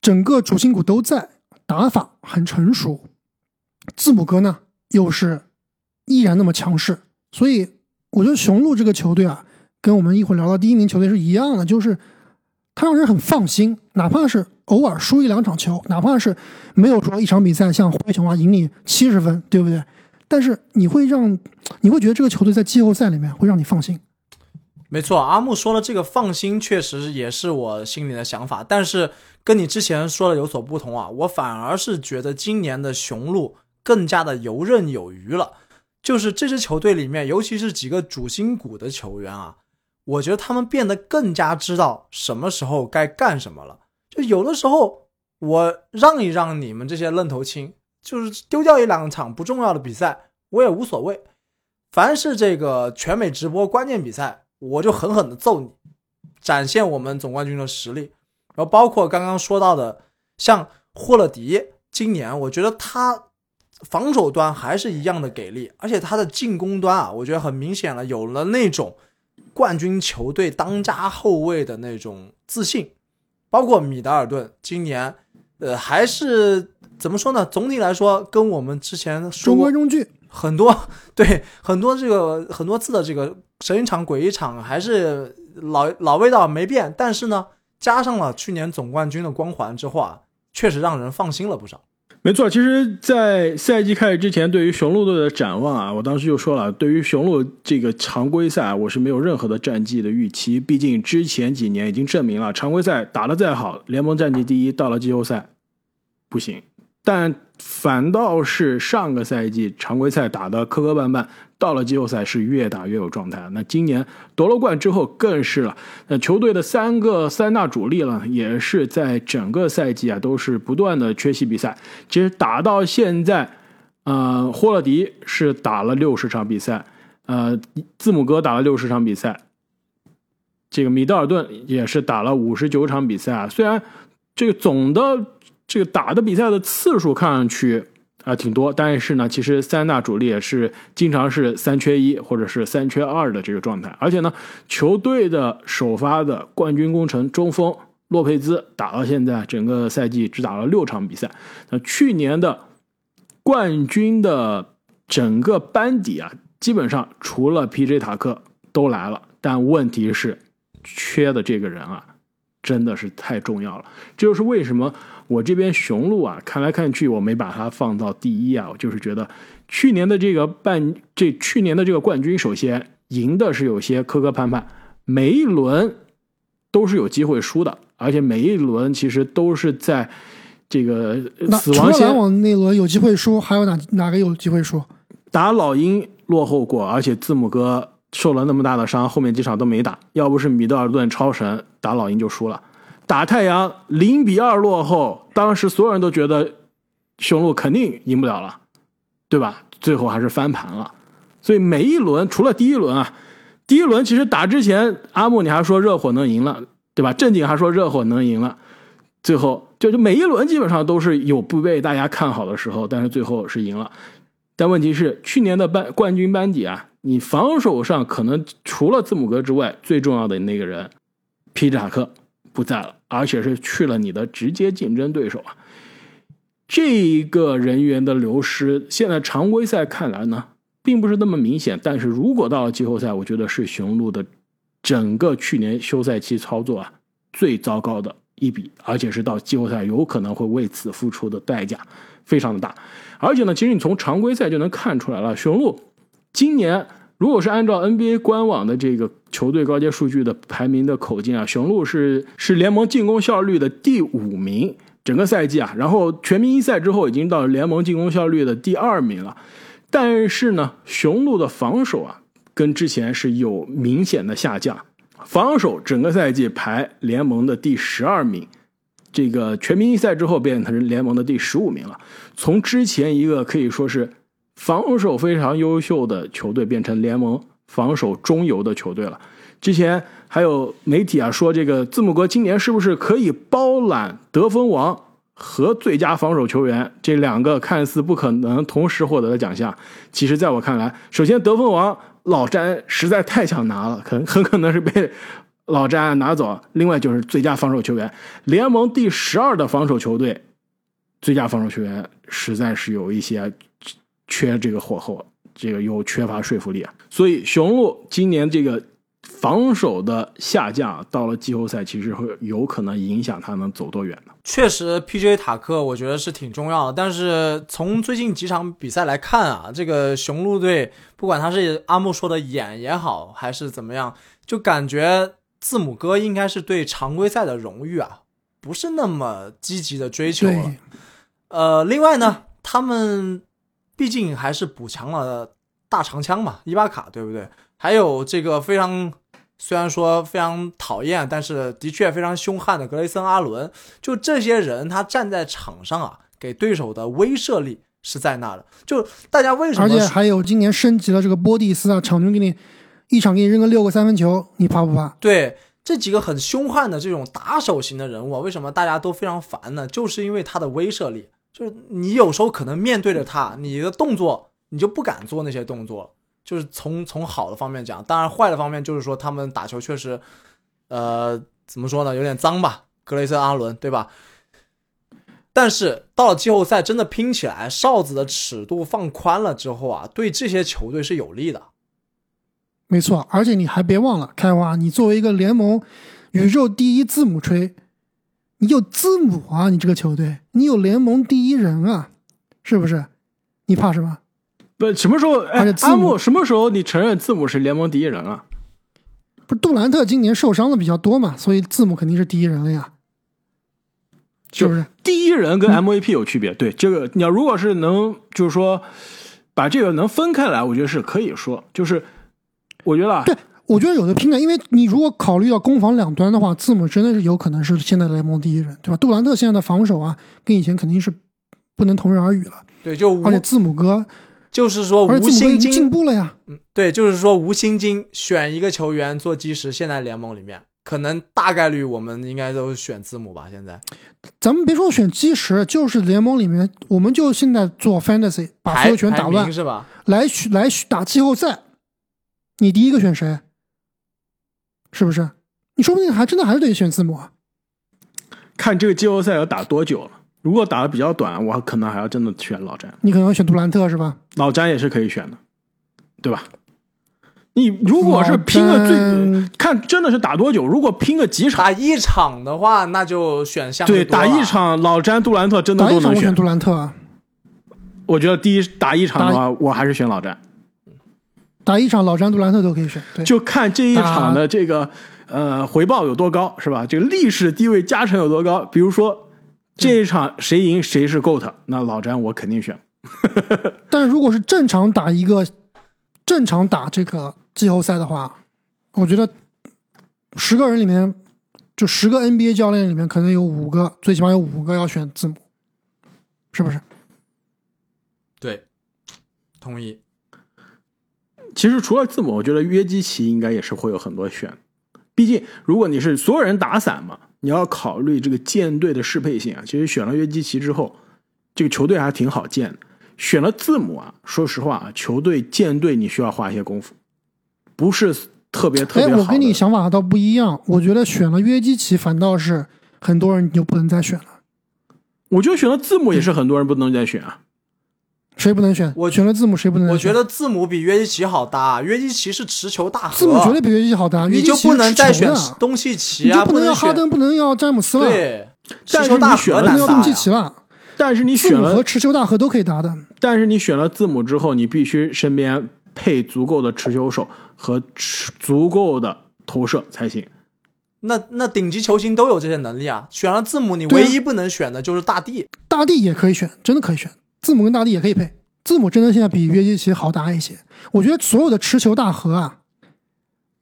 整个主心骨都在，打法很成熟，字母哥呢又是依然那么强势，所以我觉得雄鹿这个球队啊，跟我们一会儿聊到第一名球队是一样的，就是他让人很放心，哪怕是偶尔输一两场球，哪怕是没有说一场比赛像灰熊啊赢你七十分，对不对？但是你会让你会觉得这个球队在季后赛里面会让你放心。没错，阿木说的这个放心，确实也是我心里的想法。但是跟你之前说的有所不同啊，我反而是觉得今年的雄鹿更加的游刃有余了。就是这支球队里面，尤其是几个主心骨的球员啊，我觉得他们变得更加知道什么时候该干什么了。就有的时候我让一让你们这些愣头青，就是丢掉一两场不重要的比赛，我也无所谓。凡是这个全美直播关键比赛。我就狠狠的揍你，展现我们总冠军的实力。然后包括刚刚说到的，像霍勒迪，今年我觉得他防守端还是一样的给力，而且他的进攻端啊，我觉得很明显了，有了那种冠军球队当家后卫的那种自信。包括米德尔顿，今年呃还是怎么说呢？总体来说，跟我们之前说中规中矩。很多对很多这个很多次的这个神一场鬼一场，还是老老味道没变。但是呢，加上了去年总冠军的光环之后啊，确实让人放心了不少。没错，其实，在赛季开始之前，对于雄鹿队的展望啊，我当时就说了，对于雄鹿这个常规赛，我是没有任何的战绩的预期。毕竟之前几年已经证明了，常规赛打得再好，联盟战绩第一，到了季后赛不行。但反倒是上个赛季常规赛打的磕磕绊绊，到了季后赛是越打越有状态。那今年夺了冠之后更是了，那球队的三个三大主力了，也是在整个赛季啊都是不断的缺席比赛。其实打到现在，呃，霍勒迪是打了六十场比赛，呃，字母哥打了六十场比赛，这个米德尔顿也是打了五十九场比赛啊。虽然这个总的。这个打的比赛的次数看上去啊挺多，但是呢，其实三大主力也是经常是三缺一或者是三缺二的这个状态。而且呢，球队的首发的冠军功臣中锋洛佩兹打到现在整个赛季只打了六场比赛。那去年的冠军的整个班底啊，基本上除了 P.J. 塔克都来了，但问题是缺的这个人啊，真的是太重要了。这就是为什么。我这边雄鹿啊，看来看去我没把它放到第一啊，我就是觉得去年的这个半这去年的这个冠军，首先赢的是有些磕磕绊绊，每一轮都是有机会输的，而且每一轮其实都是在这个死亡线。篮网那轮有机会输，还有哪哪个有机会输？打老鹰落后过，而且字母哥受了那么大的伤，后面几场都没打。要不是米德尔顿超神，打老鹰就输了。打太阳零比二落后，当时所有人都觉得雄鹿肯定赢不了了，对吧？最后还是翻盘了。所以每一轮除了第一轮啊，第一轮其实打之前，阿木你还说热火能赢了，对吧？正经还说热火能赢了，最后就就每一轮基本上都是有不被大家看好的时候，但是最后是赢了。但问题是去年的班冠军班底啊，你防守上可能除了字母哥之外，最重要的那个人皮扎克。不在了，而且是去了你的直接竞争对手啊！这一个人员的流失，现在常规赛看来呢，并不是那么明显。但是如果到了季后赛，我觉得是雄鹿的整个去年休赛期操作啊最糟糕的一笔，而且是到季后赛有可能会为此付出的代价非常的大。而且呢，其实你从常规赛就能看出来了，雄鹿今年。如果是按照 NBA 官网的这个球队高阶数据的排名的口径啊，雄鹿是是联盟进攻效率的第五名，整个赛季啊，然后全明星赛之后已经到联盟进攻效率的第二名了。但是呢，雄鹿的防守啊，跟之前是有明显的下降，防守整个赛季排联盟的第十二名，这个全明星赛之后变成联盟的第十五名了。从之前一个可以说是。防守非常优秀的球队变成联盟防守中游的球队了。之前还有媒体啊说，这个字母哥今年是不是可以包揽得分王和最佳防守球员这两个看似不可能同时获得的奖项？其实，在我看来，首先得分王老詹实在太想拿了，可能很可能是被老詹拿走。另外就是最佳防守球员，联盟第十二的防守球队，最佳防守球员实在是有一些。缺这个火候，这个又缺乏说服力啊，所以雄鹿今年这个防守的下降，到了季后赛其实会有可能影响他能走多远呢？确实，P.J. 塔克我觉得是挺重要的，但是从最近几场比赛来看啊，这个雄鹿队不管他是阿木说的演也好，还是怎么样，就感觉字母哥应该是对常规赛的荣誉啊，不是那么积极的追求了。呃，另外呢，他们。毕竟还是补强了大长枪嘛，伊巴卡，对不对？还有这个非常虽然说非常讨厌，但是的确非常凶悍的格雷森阿伦。就这些人，他站在场上啊，给对手的威慑力是在那的。就大家为什么？而且还有今年升级了这个波蒂斯啊，场均给你一场给你扔个六个三分球，你怕不怕？对这几个很凶悍的这种打手型的人物，为什么大家都非常烦呢？就是因为他的威慑力。就是你有时候可能面对着他，你的动作你就不敢做那些动作。就是从从好的方面讲，当然坏的方面就是说他们打球确实，呃，怎么说呢，有点脏吧，格雷森阿伦，对吧？但是到了季后赛，真的拼起来，哨子的尺度放宽了之后啊，对这些球队是有利的。没错，而且你还别忘了，开花，你作为一个联盟宇宙第一字母吹。你有字母啊，你这个球队，你有联盟第一人啊，是不是？你怕什么？不，什么时候？哎，阿木，什么时候你承认字母是联盟第一人啊？不是，杜兰特今年受伤的比较多嘛，所以字母肯定是第一人了呀。是不是？第一人跟 MVP 有区别，对这个你要如果是能就是说把这个能分开来，我觉得是可以说，就是我觉得啊，对我觉得有的拼的，因为你如果考虑到攻防两端的话，字母真的是有可能是现在联盟第一人，对吧？杜兰特现在的防守啊，跟以前肯定是不能同日而语了。对，就无而且字母哥，就是说无薪字母哥已经进，步了呀。嗯对，就是说无薪金选一个球员做基石，现在联盟里面可能大概率我们应该都选字母吧。现在咱们别说选基石，就是联盟里面，我们就现在做 fantasy，把所排有权打乱，是吧？来选来选打季后赛，你第一个选谁？是不是？你说不定还真的还是得选字母啊。看这个季后赛要打多久了。如果打的比较短，我可能还要真的选老詹，你可能要选杜兰特是吧？老詹也是可以选的，对吧？你如果是拼个最看真的是打多久，如果拼个几场，打一场的话，那就选下对，打一场老詹、杜兰特真的都能选打一场我选。杜兰特啊，我觉得第一打一场的话，我还是选老詹。打一场老詹、杜兰特都可以选。对，就看这一场的这个呃回报有多高，是吧？这个历史地位加成有多高？比如说这一场谁赢谁是 GOAT，那老詹我肯定选。[laughs] 但如果是正常打一个正常打这个季后赛的话，我觉得十个人里面，就十个 NBA 教练里面，可能有五个，最起码有五个要选字母，是不是？对，同意。其实除了字母，我觉得约基奇应该也是会有很多选。毕竟如果你是所有人打散嘛，你要考虑这个舰队的适配性啊。其实选了约基奇之后，这个球队还挺好建的。选了字母啊，说实话啊，球队建队你需要花一些功夫，不是特别特哎，别好的。我跟你想法倒不一样，我觉得选了约基奇，反倒是很多人就不能再选了。我觉得选了字母也是很多人不能再选啊。谁不能选？我选了字母，谁不能选？我觉得字母比约基奇好搭，约基奇是持球大核，字母绝对比约基奇好打，约基奇你就不能再选东契奇啊，就不能要哈登，不能要詹姆斯了，对，但是持球大你选了东契。奇了。但是你字母选了和持球大核都可以搭的。但是你选了字母之后，你必须身边配足够的持球手和持足够的投射才行。那那顶级球星都有这些能力啊。选了字母，你唯一不能选的就是大帝。大帝也可以选，真的可以选，字母跟大帝也可以配。字母真的现在比约基奇好打一些。我觉得所有的持球大核啊，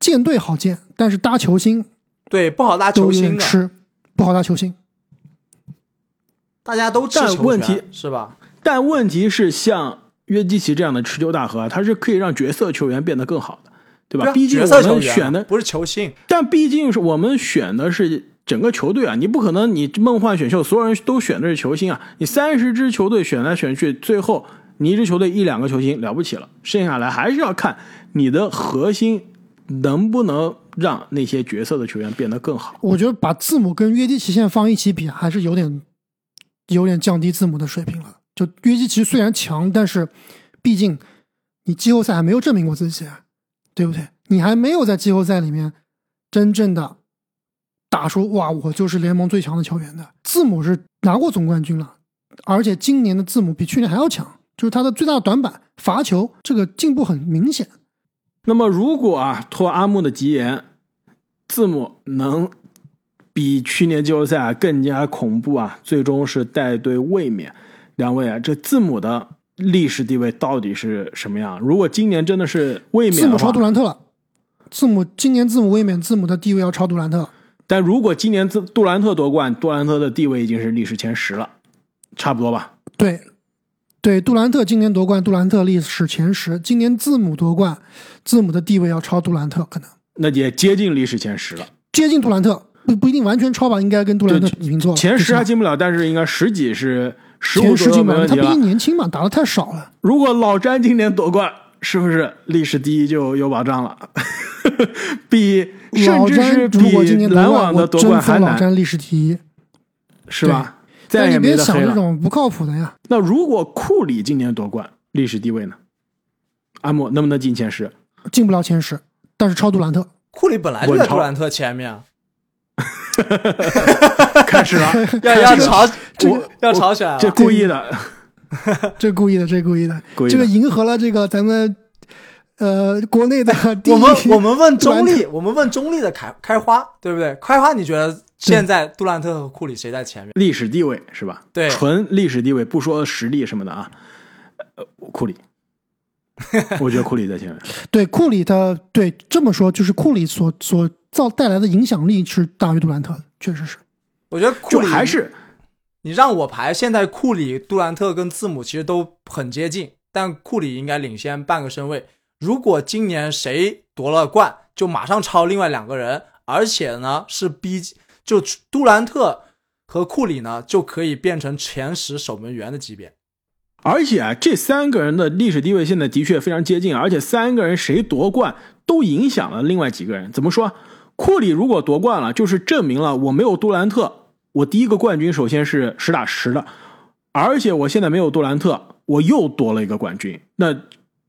建队好建，但是搭球星对，不好搭球星吃，不好搭球星。大家都吃但问题是吧？但问题是，像约基奇这样的持球大核啊，他是可以让角色球员变得更好的，对吧？对啊毕竟我角色球员们选的，不是球星，但毕竟是我们选的是整个球队啊，你不可能你梦幻选秀所有人都选的是球星啊，你三十支球队选来选去，最后你一支球队一两个球星了不起了，剩下来还是要看你的核心能不能让那些角色的球员变得更好。我觉得把字母跟约基奇现在放一起比，还是有点有点降低字母的水平了。就约基奇虽然强，但是毕竟你季后赛还没有证明过自己，对不对？你还没有在季后赛里面真正的打出哇，我就是联盟最强的球员的。字母是拿过总冠军了，而且今年的字母比去年还要强，就是他的最大的短板罚球这个进步很明显。那么，如果啊，托阿木的吉言，字母能比去年季后赛啊更加恐怖啊，最终是带队卫冕。两位啊，这字母的历史地位到底是什么样？如果今年真的是卫冕字母冕，超杜兰特了，字母今年字母卫冕，字母的地位要超杜兰特。但如果今年字杜兰特夺冠，杜兰特的地位已经是历史前十了，差不多吧？对，对，杜兰特今年夺冠，杜兰特历史前十。今年字母夺冠，字母的地位要超杜兰特，可能那也接近历史前十了。接近杜兰特，不不一定完全超吧，应该跟杜兰特比平做了。前十还进不了，但是应该十几是十五左右前十进不了，没问题了他毕竟。年轻嘛，打的太少了。如果老詹今年夺冠，是不是历史第一就有保障了？[laughs] 比甚至是如果今比年，篮网的夺冠还难，老詹历史第一。是吧？再但你也没别想这。种不靠谱的呀。那如果库里今年夺冠，历史地位呢？阿莫能不能进前十？进不了前十，但是超杜兰特。库里本来就在杜兰特前面啊，[laughs] 开始了，[laughs] 要要朝这个我要朝选了这故意的，[laughs] 这故意的，这故意的，故意的这个迎合了这个咱们呃国内的 [laughs] 第一我们 [laughs] 我们问中立，我们问中立的开开花，对不对？开花，你觉得现在杜兰特和库里谁在前面？历史地位是吧？对纯历史地位，不说实力什么的啊。呃，库里，我觉得库里在前面。对库里的对这么说，就是库里所所造带来的影响力是大于杜兰特的，确实是。我觉得库就里还是你让我排，现在库里、杜兰特跟字母其实都很接近，但库里应该领先半个身位。如果今年谁夺了冠，就马上超另外两个人，而且呢是逼，就杜兰特和库里呢就可以变成前十守门员的级别。而且啊，这三个人的历史地位现在的确非常接近，而且三个人谁夺冠都影响了另外几个人。怎么说？库里如果夺冠了，就是证明了我没有杜兰特，我第一个冠军首先是实打实的，而且我现在没有杜兰特，我又多了一个冠军。那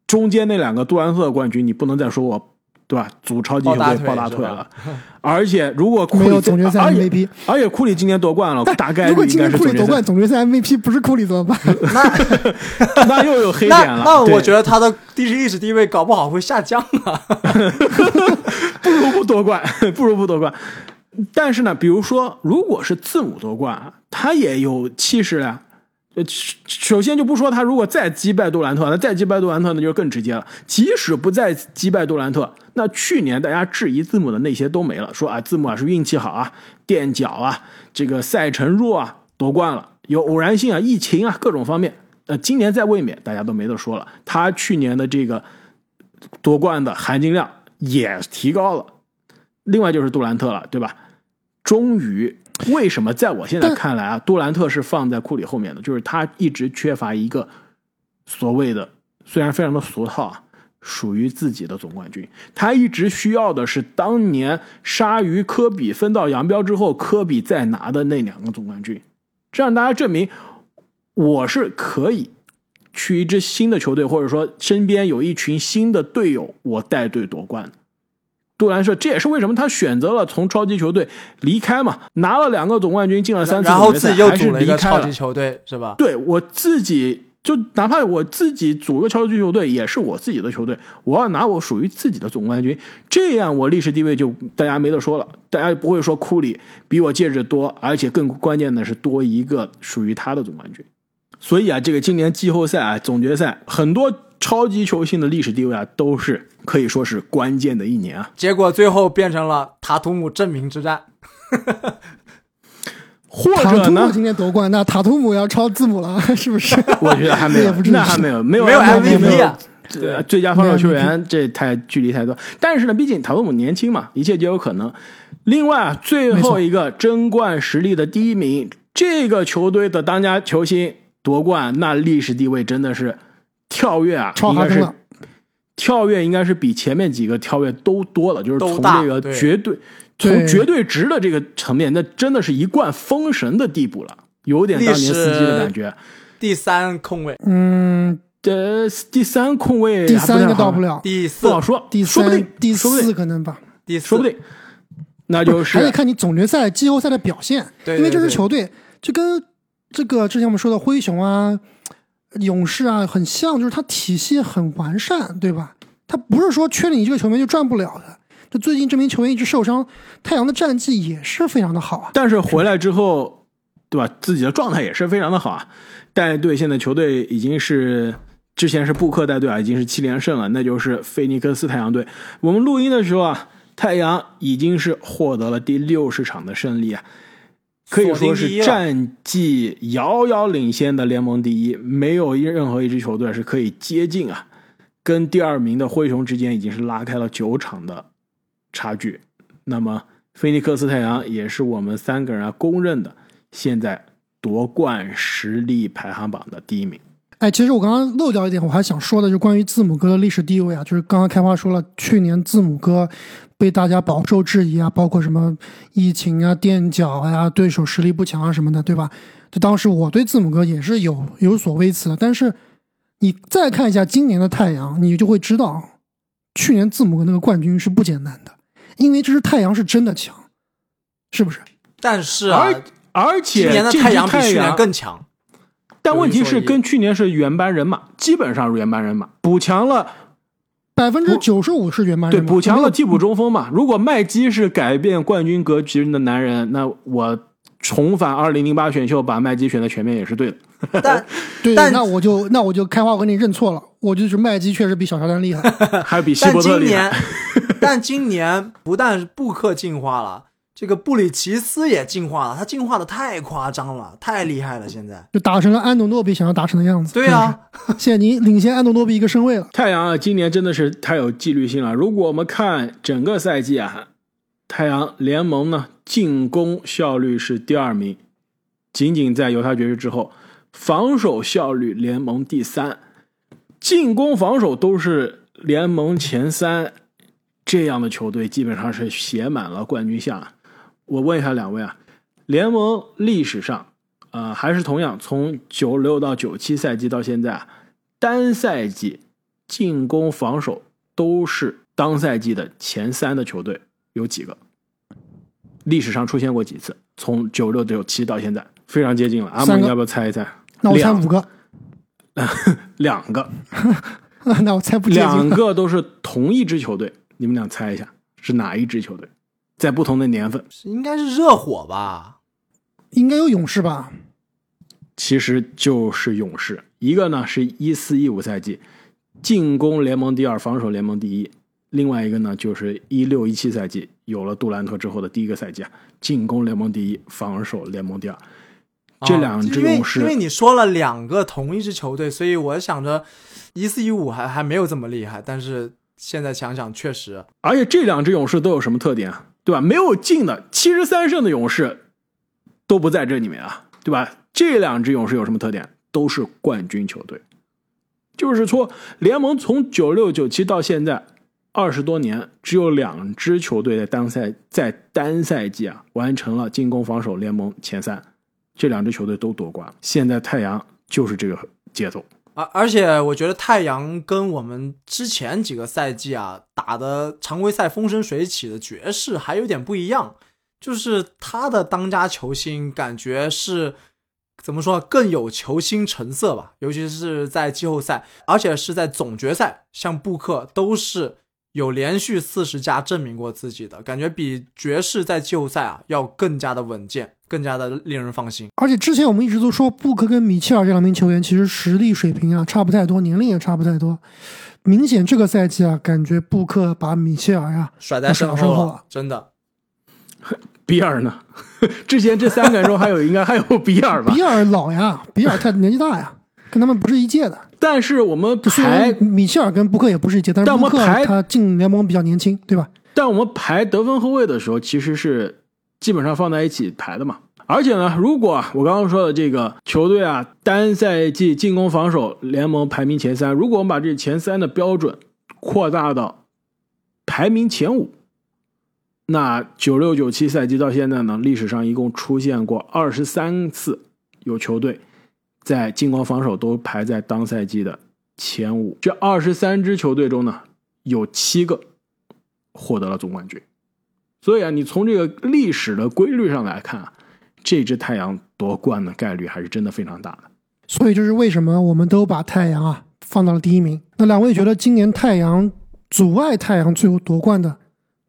中间那两个杜兰特的冠军，你不能再说我，对吧？组超级球队抱大腿了。[laughs] 而且如果库没里有总决赛而且 MVP 而且库里今年夺冠了，大概如果今率应该是总决赛年库里夺冠，，总决赛 MVP 不是库里怎么办？那 [laughs] 那又有黑点了。那我觉得他的地历史地位搞不好会下降啊。[laughs] 不如不夺冠，不如不夺冠。但是呢，比如说，如果是字母夺冠啊，他也有气势呀。呃，首先就不说他如果再击败杜兰特，那再击败杜兰特那就更直接了。即使不再击败杜兰特，那去年大家质疑字母的那些都没了，说啊字母啊是运气好啊，垫脚啊，这个赛程弱啊，夺冠了，有偶然性啊，疫情啊各种方面。呃，今年在卫冕大家都没得说了，他去年的这个夺冠的含金量也提高了。另外就是杜兰特了，对吧？终于，为什么在我现在看来啊，杜兰特是放在库里后面的，就是他一直缺乏一个所谓的，虽然非常的俗套啊，属于自己的总冠军。他一直需要的是当年鲨鱼科比分道扬镳之后，科比再拿的那两个总冠军，这让大家证明我是可以去一支新的球队，或者说身边有一群新的队友，我带队夺冠的。杜兰特，这也是为什么他选择了从超级球队离开嘛，拿了两个总冠军，进了三次然后自己又组了一个超级球队，是吧？对我自己，就哪怕我自己组个超级球队，也是我自己的球队，我要拿我属于自己的总冠军，这样我历史地位就大家没得说了，大家不会说库里比我戒指多，而且更关键的是多一个属于他的总冠军。所以啊，这个今年季后赛啊，总决赛很多超级球星的历史地位啊，都是可以说是关键的一年啊。结果最后变成了塔图姆证明之战。或塔图姆者呢，今年夺冠，那塔图姆要超字母了，[laughs] 是不是？我觉得还没有那还没有，没有没有 MVP MVP 啊，对，最佳防守球员这太距离太多。但是呢，毕竟塔图姆年轻嘛，一切皆有可能。另外啊，最后一个争冠实力的第一名，这个球队的当家球星夺冠，那历史地位真的是跳跃啊，应该是超哈登了。跳跃应该是比前面几个跳跃都多了，就是从这个绝对对。从绝对值的这个层面，那真的是一贯封神的地步了，有点当年司机的感觉。第三空位，嗯，呃，第三空位第三个到不了，第四。不，好说，第说不定、第四可能吧。第四，说不定，那就还得是看你总决赛、季后赛的表现，对因为这支球队就跟这个之前我们说的灰熊啊、勇士啊很像，就是他体系很完善，对吧？他不是说缺你这个球员就赚不了的。就最近这名球员一直受伤，太阳的战绩也是非常的好啊。但是回来之后，对吧？自己的状态也是非常的好啊。带队现在球队已经是之前是布克带队啊，已经是七连胜了，那就是菲尼克斯太阳队。我们录音的时候啊，太阳已经是获得了第六十场的胜利啊，可以说是战绩遥遥领先的联盟第一，没有任何一支球队是可以接近啊。跟第二名的灰熊之间已经是拉开了九场的差距。那么，菲尼克斯太阳也是我们三个人啊公认的现在夺冠实力排行榜的第一名。哎，其实我刚刚漏掉一点，我还想说的，就关于字母哥的历史地位啊，就是刚刚开花说了，去年字母哥被大家饱受质疑啊，包括什么疫情啊、垫脚呀、对手实力不强啊什么的，对吧？就当时我对字母哥也是有有所微词的，但是你再看一下今年的太阳，你就会知道，去年字母哥那个冠军是不简单的，因为这是太阳是真的强，是不是？但是啊，而而且今年的太阳比去年更强。但问题是跟去年是原班人马，基本上是原班人马，补强了百分之九十五是原班对人马，对补强了替补中锋嘛。如果麦基是改变冠军格局的男人，那我重返二零零八选秀，把麦基选在前面也是对的。但 [laughs] 对，但那我就那我就开花我跟你认错了，我就是麦基确实比小乔丹厉害。[laughs] 还比希但伯特厉今年害。[laughs] 但今年不但布克进化了，这个布里奇斯也进化了，他进化的太夸张了，太厉害了！现在，就打成了安东诺比想要达成的样子。对啊，现在你领先安东诺比一个身位了。太阳啊，今年真的是太有纪律性了。如果我们看整个赛季啊，太阳联盟呢进攻效率是第二名，仅仅在犹他爵士之后，防守效率联盟第三，进攻防守都是联盟前三。这样的球队基本上是写满了冠军相。我问一下两位啊，联盟历史上，呃，还是同样从九六到九七赛季到现在啊，单赛季进攻防守都是当赛季的前三的球队有几个？历史上出现过几次？从九六九七到现在，非常接近了。阿木，你要不要猜一猜？那我猜两五个，[laughs] 两个，[laughs] 那我猜不两。个都是同一支球队，你们俩猜一下是哪一支球队？在不同的年份，应该是热火吧？应该有勇士吧？其实就是勇士。一个呢是一四一五赛季，进攻联盟第二，防守联盟第一；另外一个呢就是一六一七赛季，有了杜兰特之后的第一个赛季啊，进攻联盟第一，防守联盟第二。这两支因为勇士因为你说了两个同一支球队，所以我想着一四一五还还没有这么厉害，但是现在想想确实，而且这两支勇士都有什么特点啊？对吧？没有进的七十三胜的勇士都不在这里面啊，对吧？这两支勇士有什么特点？都是冠军球队，就是说联盟从九六九七到现在二十多年，只有两支球队在单赛在单赛季啊完成了进攻防守联盟前三，这两支球队都夺冠。现在太阳就是这个节奏。而而且我觉得太阳跟我们之前几个赛季啊打的常规赛风生水起的爵士还有点不一样，就是他的当家球星感觉是怎么说更有球星成色吧，尤其是在季后赛，而且是在总决赛，像布克都是有连续四十加证明过自己的，感觉比爵士在季后赛啊要更加的稳健，更加的令人放心。而且之前我们一直都说布克跟米切尔这两名球员其实实力水平啊差不太多，年龄也差不太多。明显这个赛季啊，感觉布克把米切尔啊甩在身甩到身后了后了，真的。[laughs] 比尔呢？[laughs] 之前这三个人中还有应该还有比尔吧？比尔老呀，比尔太年纪大呀，跟他们不是一届的。但是我们虽排然米切尔跟布克也不是一届，但是布克但我们排他进联盟比较年轻，对吧？但我们排得分后卫的时候，其实是基本上放在一起排的嘛。而且呢，如果我刚刚说的这个球队啊，单赛季进攻防守联盟排名前三，如果我们把这前三的标准扩大到排名前五，那九六九七赛季到现在呢，历史上一共出现过二十三次有球队在进攻防守都排在当赛季的前五。这二十三支球队中呢，有七个获得了总冠军。所以啊，你从这个历史的规律上来看啊，这支太阳夺冠的概率还是真的非常大的。所以这是为什么我们都把太阳啊放到了第一名。那两位觉得今年太阳阻碍太阳最后夺冠的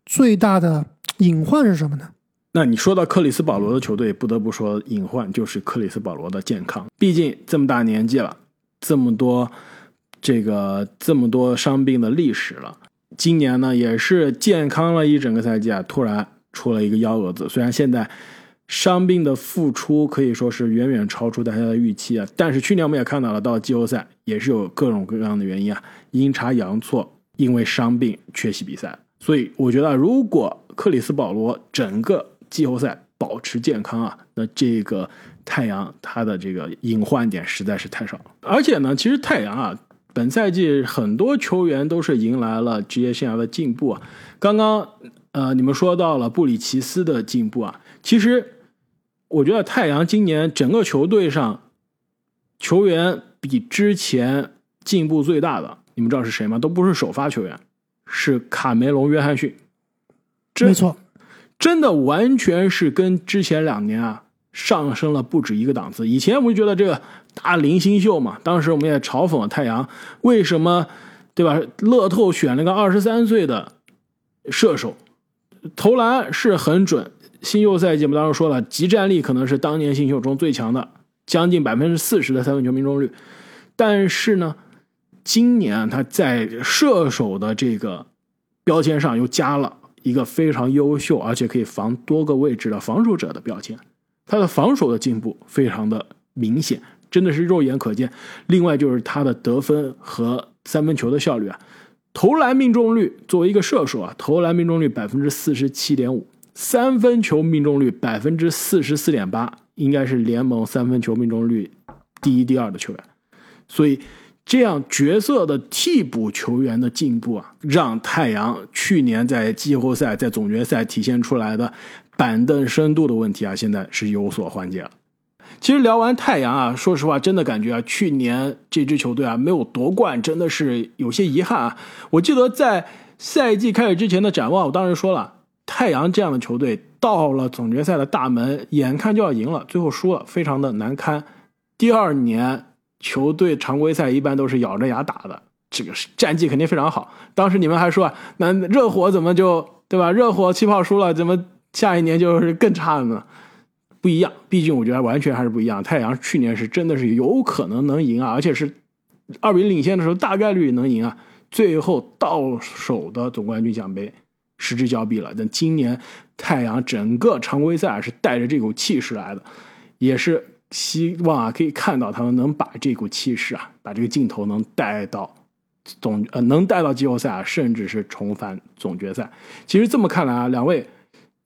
最大的隐患是什么呢？那你说到克里斯保罗的球队，不得不说隐患就是克里斯保罗的健康。毕竟这么大年纪了，这么多这个这么多伤病的历史了，今年呢也是健康了一整个赛季啊，突然出了一个幺蛾子。虽然现在伤病的复出可以说是远远超出大家的预期啊，但是去年我们也看到了，到季后赛也是有各种各样的原因啊，阴差阳错，因为伤病缺席比赛。所以我觉得，如果克里斯保罗整个季后赛保持健康啊，那这个太阳他的这个隐患点实在是太少了。而且呢，其实太阳啊，本赛季很多球员都是迎来了职业生涯的进步啊。刚刚呃，你们说到了布里奇斯的进步啊，其实我觉得太阳今年整个球队上球员比之前进步最大的，你们知道是谁吗？都不是首发球员，是卡梅隆·约翰逊。没错，真的完全是跟之前两年啊上升了不止一个档次。以前我们觉得这个大明星秀嘛，当时我们也嘲讽太阳为什么对吧？乐透选了个二十三岁的射手，投篮是很准。新秀赛节目当中说了，集战力可能是当年新秀中最强的，将近百分之四十的三分球命中率。但是呢，今年他在射手的这个标签上又加了一个非常优秀，而且可以防多个位置的防守者的标签。他的防守的进步非常的明显，真的是肉眼可见。另外就是他的得分和三分球的效率啊，投篮命中率作为一个射手啊，投篮命中率百分之四十七点五。三分球命中率百分之四十四点八，应该是联盟三分球命中率第一、第二的球员。所以，这样角色的替补球员的进步啊，让太阳去年在季后赛、在总决赛体现出来的板凳深度的问题啊，现在是有所缓解了。其实聊完太阳啊，说实话，真的感觉啊，去年这支球队啊没有夺冠，真的是有些遗憾啊。我记得在赛季开始之前的展望，我当时说了。太阳这样的球队到了总决赛的大门，眼看就要赢了，最后输了，非常的难堪。第二年球队常规赛一般都是咬着牙打的，这个战绩肯定非常好。当时你们还说，那热火怎么就对吧？热火气泡输了，怎么下一年就是更差了呢？不一样，毕竟我觉得完全还是不一样。太阳去年是真的是有可能能赢啊，而且是二比领先的时候大概率能赢啊，最后到手的总冠军奖杯。失之交臂了。但今年太阳整个常规赛是带着这股气势来的，也是希望啊可以看到他们能把这股气势啊，把这个镜头能带到总呃能带到季后赛啊，甚至是重返总决赛。其实这么看来啊，两位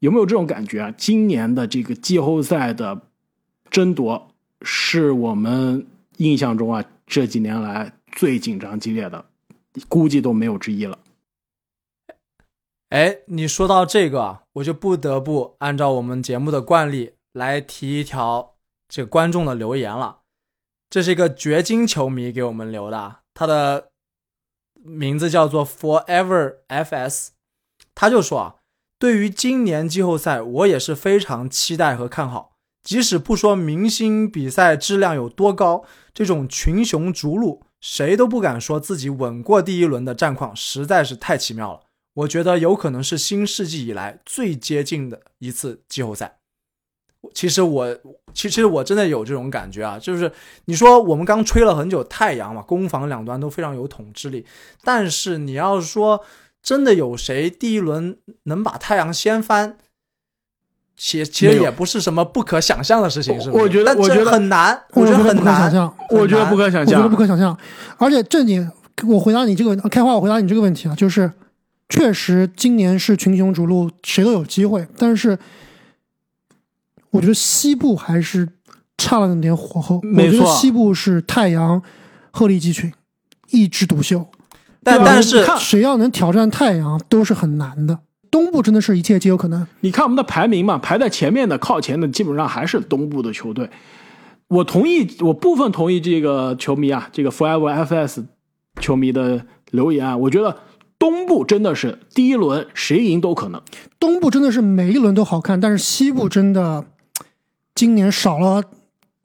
有没有这种感觉啊？今年的这个季后赛的争夺是我们印象中啊这几年来最紧张激烈的，估计都没有之一了。哎，你说到这个，我就不得不按照我们节目的惯例来提一条这个观众的留言了。这是一个掘金球迷给我们留的，他的名字叫做 Forever FS，他就说啊，对于今年季后赛，我也是非常期待和看好。即使不说明星比赛质量有多高，这种群雄逐鹿，谁都不敢说自己稳过第一轮的战况，实在是太奇妙了。我觉得有可能是新世纪以来最接近的一次季后赛。其实我，其实我真的有这种感觉啊，就是你说我们刚吹了很久太阳嘛，攻防两端都非常有统治力，但是你要说真的有谁第一轮能把太阳掀翻，其其实也不是什么不可想象的事情，是不是？我觉得，我觉得很难，我觉得很难想象，我觉得不可想象，我觉得不可想象。而且这点，我回答你这个开花，我回答你这个问题啊，就是。确实，今年是群雄逐鹿，谁都有机会。但是，我觉得西部还是差了那么点火候。我觉得西部是太阳鹤立鸡群，一枝独秀。但但是，谁要能挑战太阳，都是很难的。东部真的是一切皆有可能。你看我们的排名嘛，排在前面的、靠前的，基本上还是东部的球队。我同意，我部分同意这个球迷啊，这个 Forever FS 球迷的留言啊，我觉得。东部真的是第一轮谁赢都可能，东部真的是每一轮都好看，但是西部真的今年少了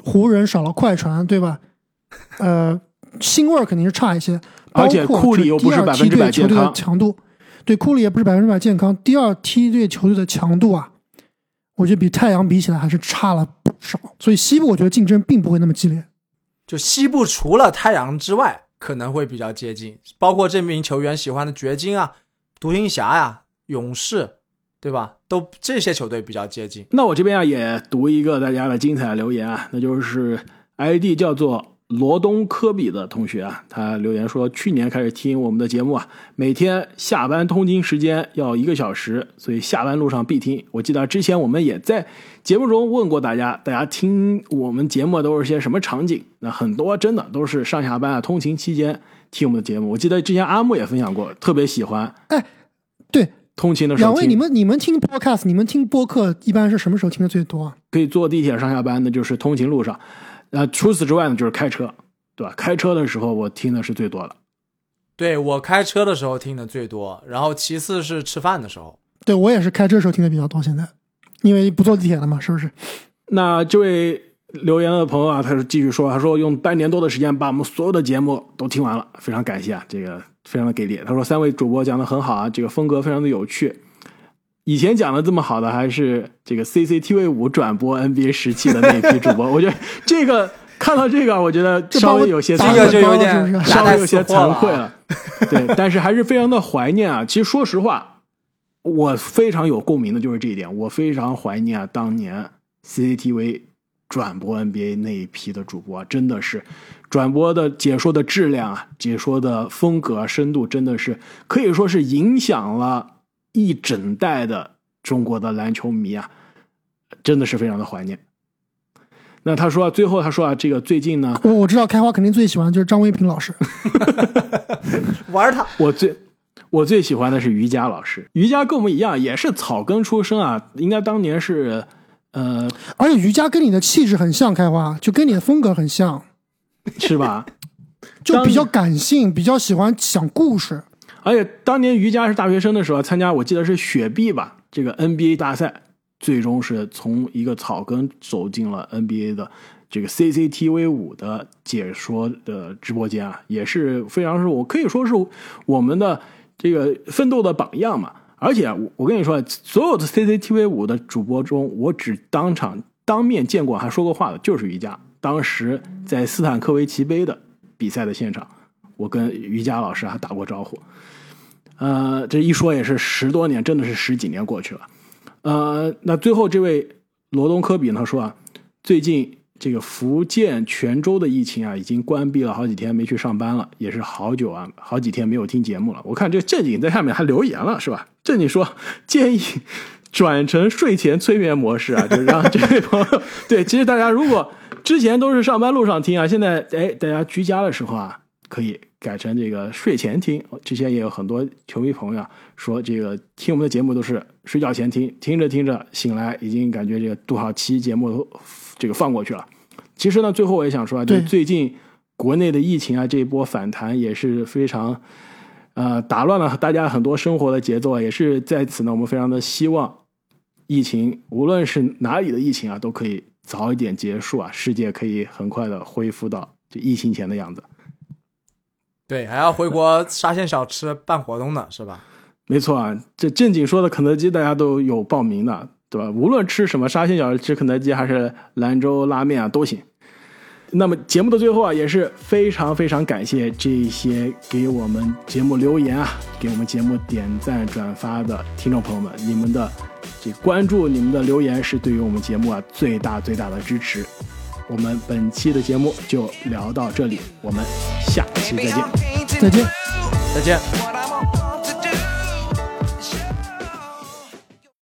湖人，少了快船，对吧？[laughs] 呃，腥味肯定是差一些，而且库里又不是百分之百健康，强度对库里也不是百分之百健康，第二梯队球队的强度啊，我觉得比太阳比起来还是差了不少，所以西部我觉得竞争并不会那么激烈，就西部除了太阳之外。可能会比较接近，包括这名球员喜欢的掘金啊、独行侠呀、勇士，对吧？都这些球队比较接近。那我这边啊也读一个大家的精彩留言啊，那就是 ID 叫做。罗东科比的同学啊，他留言说，去年开始听我们的节目啊，每天下班通勤时间要一个小时，所以下班路上必听。我记得之前我们也在节目中问过大家，大家听我们节目都是些什么场景？那很多真的都是上下班啊，通勤期间听我们的节目。我记得之前阿木也分享过，特别喜欢。哎，对，通勤的时候。两位，你们你们听 podcast，你们听播客一般是什么时候听的最多？可以坐地铁上下班，的就是通勤路上。呃，除此之外呢，就是开车，对吧？开车的时候我听的是最多的。对我开车的时候听的最多，然后其次是吃饭的时候。对我也是开车时候听的比较多。现在，因为不坐地铁了嘛，是不是？那这位留言的朋友啊，他是继续说，他说用半年多的时间把我们所有的节目都听完了，非常感谢啊，这个非常的给力。他说三位主播讲的很好啊，这个风格非常的有趣。以前讲的这么好的还是这个 CCTV 五转播 NBA 时期的那一批主播，[laughs] 我觉得这个看到这个，我觉得稍微有些这个就有点稍微有些惭愧了。对，[laughs] 但是还是非常的怀念啊。其实说实话，我非常有共鸣的就是这一点，我非常怀念啊当年 CCTV 转播 NBA 那一批的主播，真的是转播的解说的质量啊，解说的风格深度，真的是可以说是影响了。一整代的中国的篮球迷啊，真的是非常的怀念。那他说，最后他说啊，这个最近呢，我我知道开花肯定最喜欢就是张卫平老师，[laughs] 玩他。[laughs] 我最我最喜欢的是瑜伽老师，瑜伽跟我们一样，也是草根出身啊，应该当年是呃，而且瑜伽跟你的气质很像，开花就跟你的风格很像，[laughs] 是吧？就比较感性，比较喜欢讲故事。而且当年瑜伽是大学生的时候参加，我记得是雪碧吧，这个 NBA 大赛，最终是从一个草根走进了 NBA 的这个 CCTV 五的解说的直播间啊，也是非常是我可以说是我们的这个奋斗的榜样嘛。而且我跟你说，所有的 CCTV 五的主播中，我只当场当面见过还说过话的就是瑜伽。当时在斯坦科维奇杯的比赛的现场，我跟瑜伽老师还打过招呼。呃，这一说也是十多年，真的是十几年过去了。呃，那最后这位罗东科比呢说啊，最近这个福建泉州的疫情啊，已经关闭了好几天，没去上班了，也是好久啊，好几天没有听节目了。我看这正经在下面还留言了，是吧？正经说建议转成睡前催眠模式啊，就让这位朋友对，其实大家如果之前都是上班路上听啊，现在哎，大家居家的时候啊，可以。改成这个睡前听，之前也有很多球迷朋友啊说，这个听我们的节目都是睡觉前听，听着听着醒来，已经感觉这个多少期节目都这个放过去了。其实呢，最后我也想说啊，就最近国内的疫情啊，这一波反弹也是非常，呃，打乱了大家很多生活的节奏啊，也是在此呢，我们非常的希望疫情无论是哪里的疫情啊，都可以早一点结束啊，世界可以很快的恢复到就疫情前的样子。对，还要回国沙县小吃办活动呢，是吧？没错啊，这正经说的肯德基，大家都有报名的，对吧？无论吃什么沙县小吃、吃肯德基还是兰州拉面啊，都行。那么节目的最后啊，也是非常非常感谢这些给我们节目留言啊，给我们节目点赞转发的听众朋友们，你们的这关注、你们的留言是对于我们节目啊最大最大的支持。我们本期的节目就聊到这里，我们下期再见，再见，再见。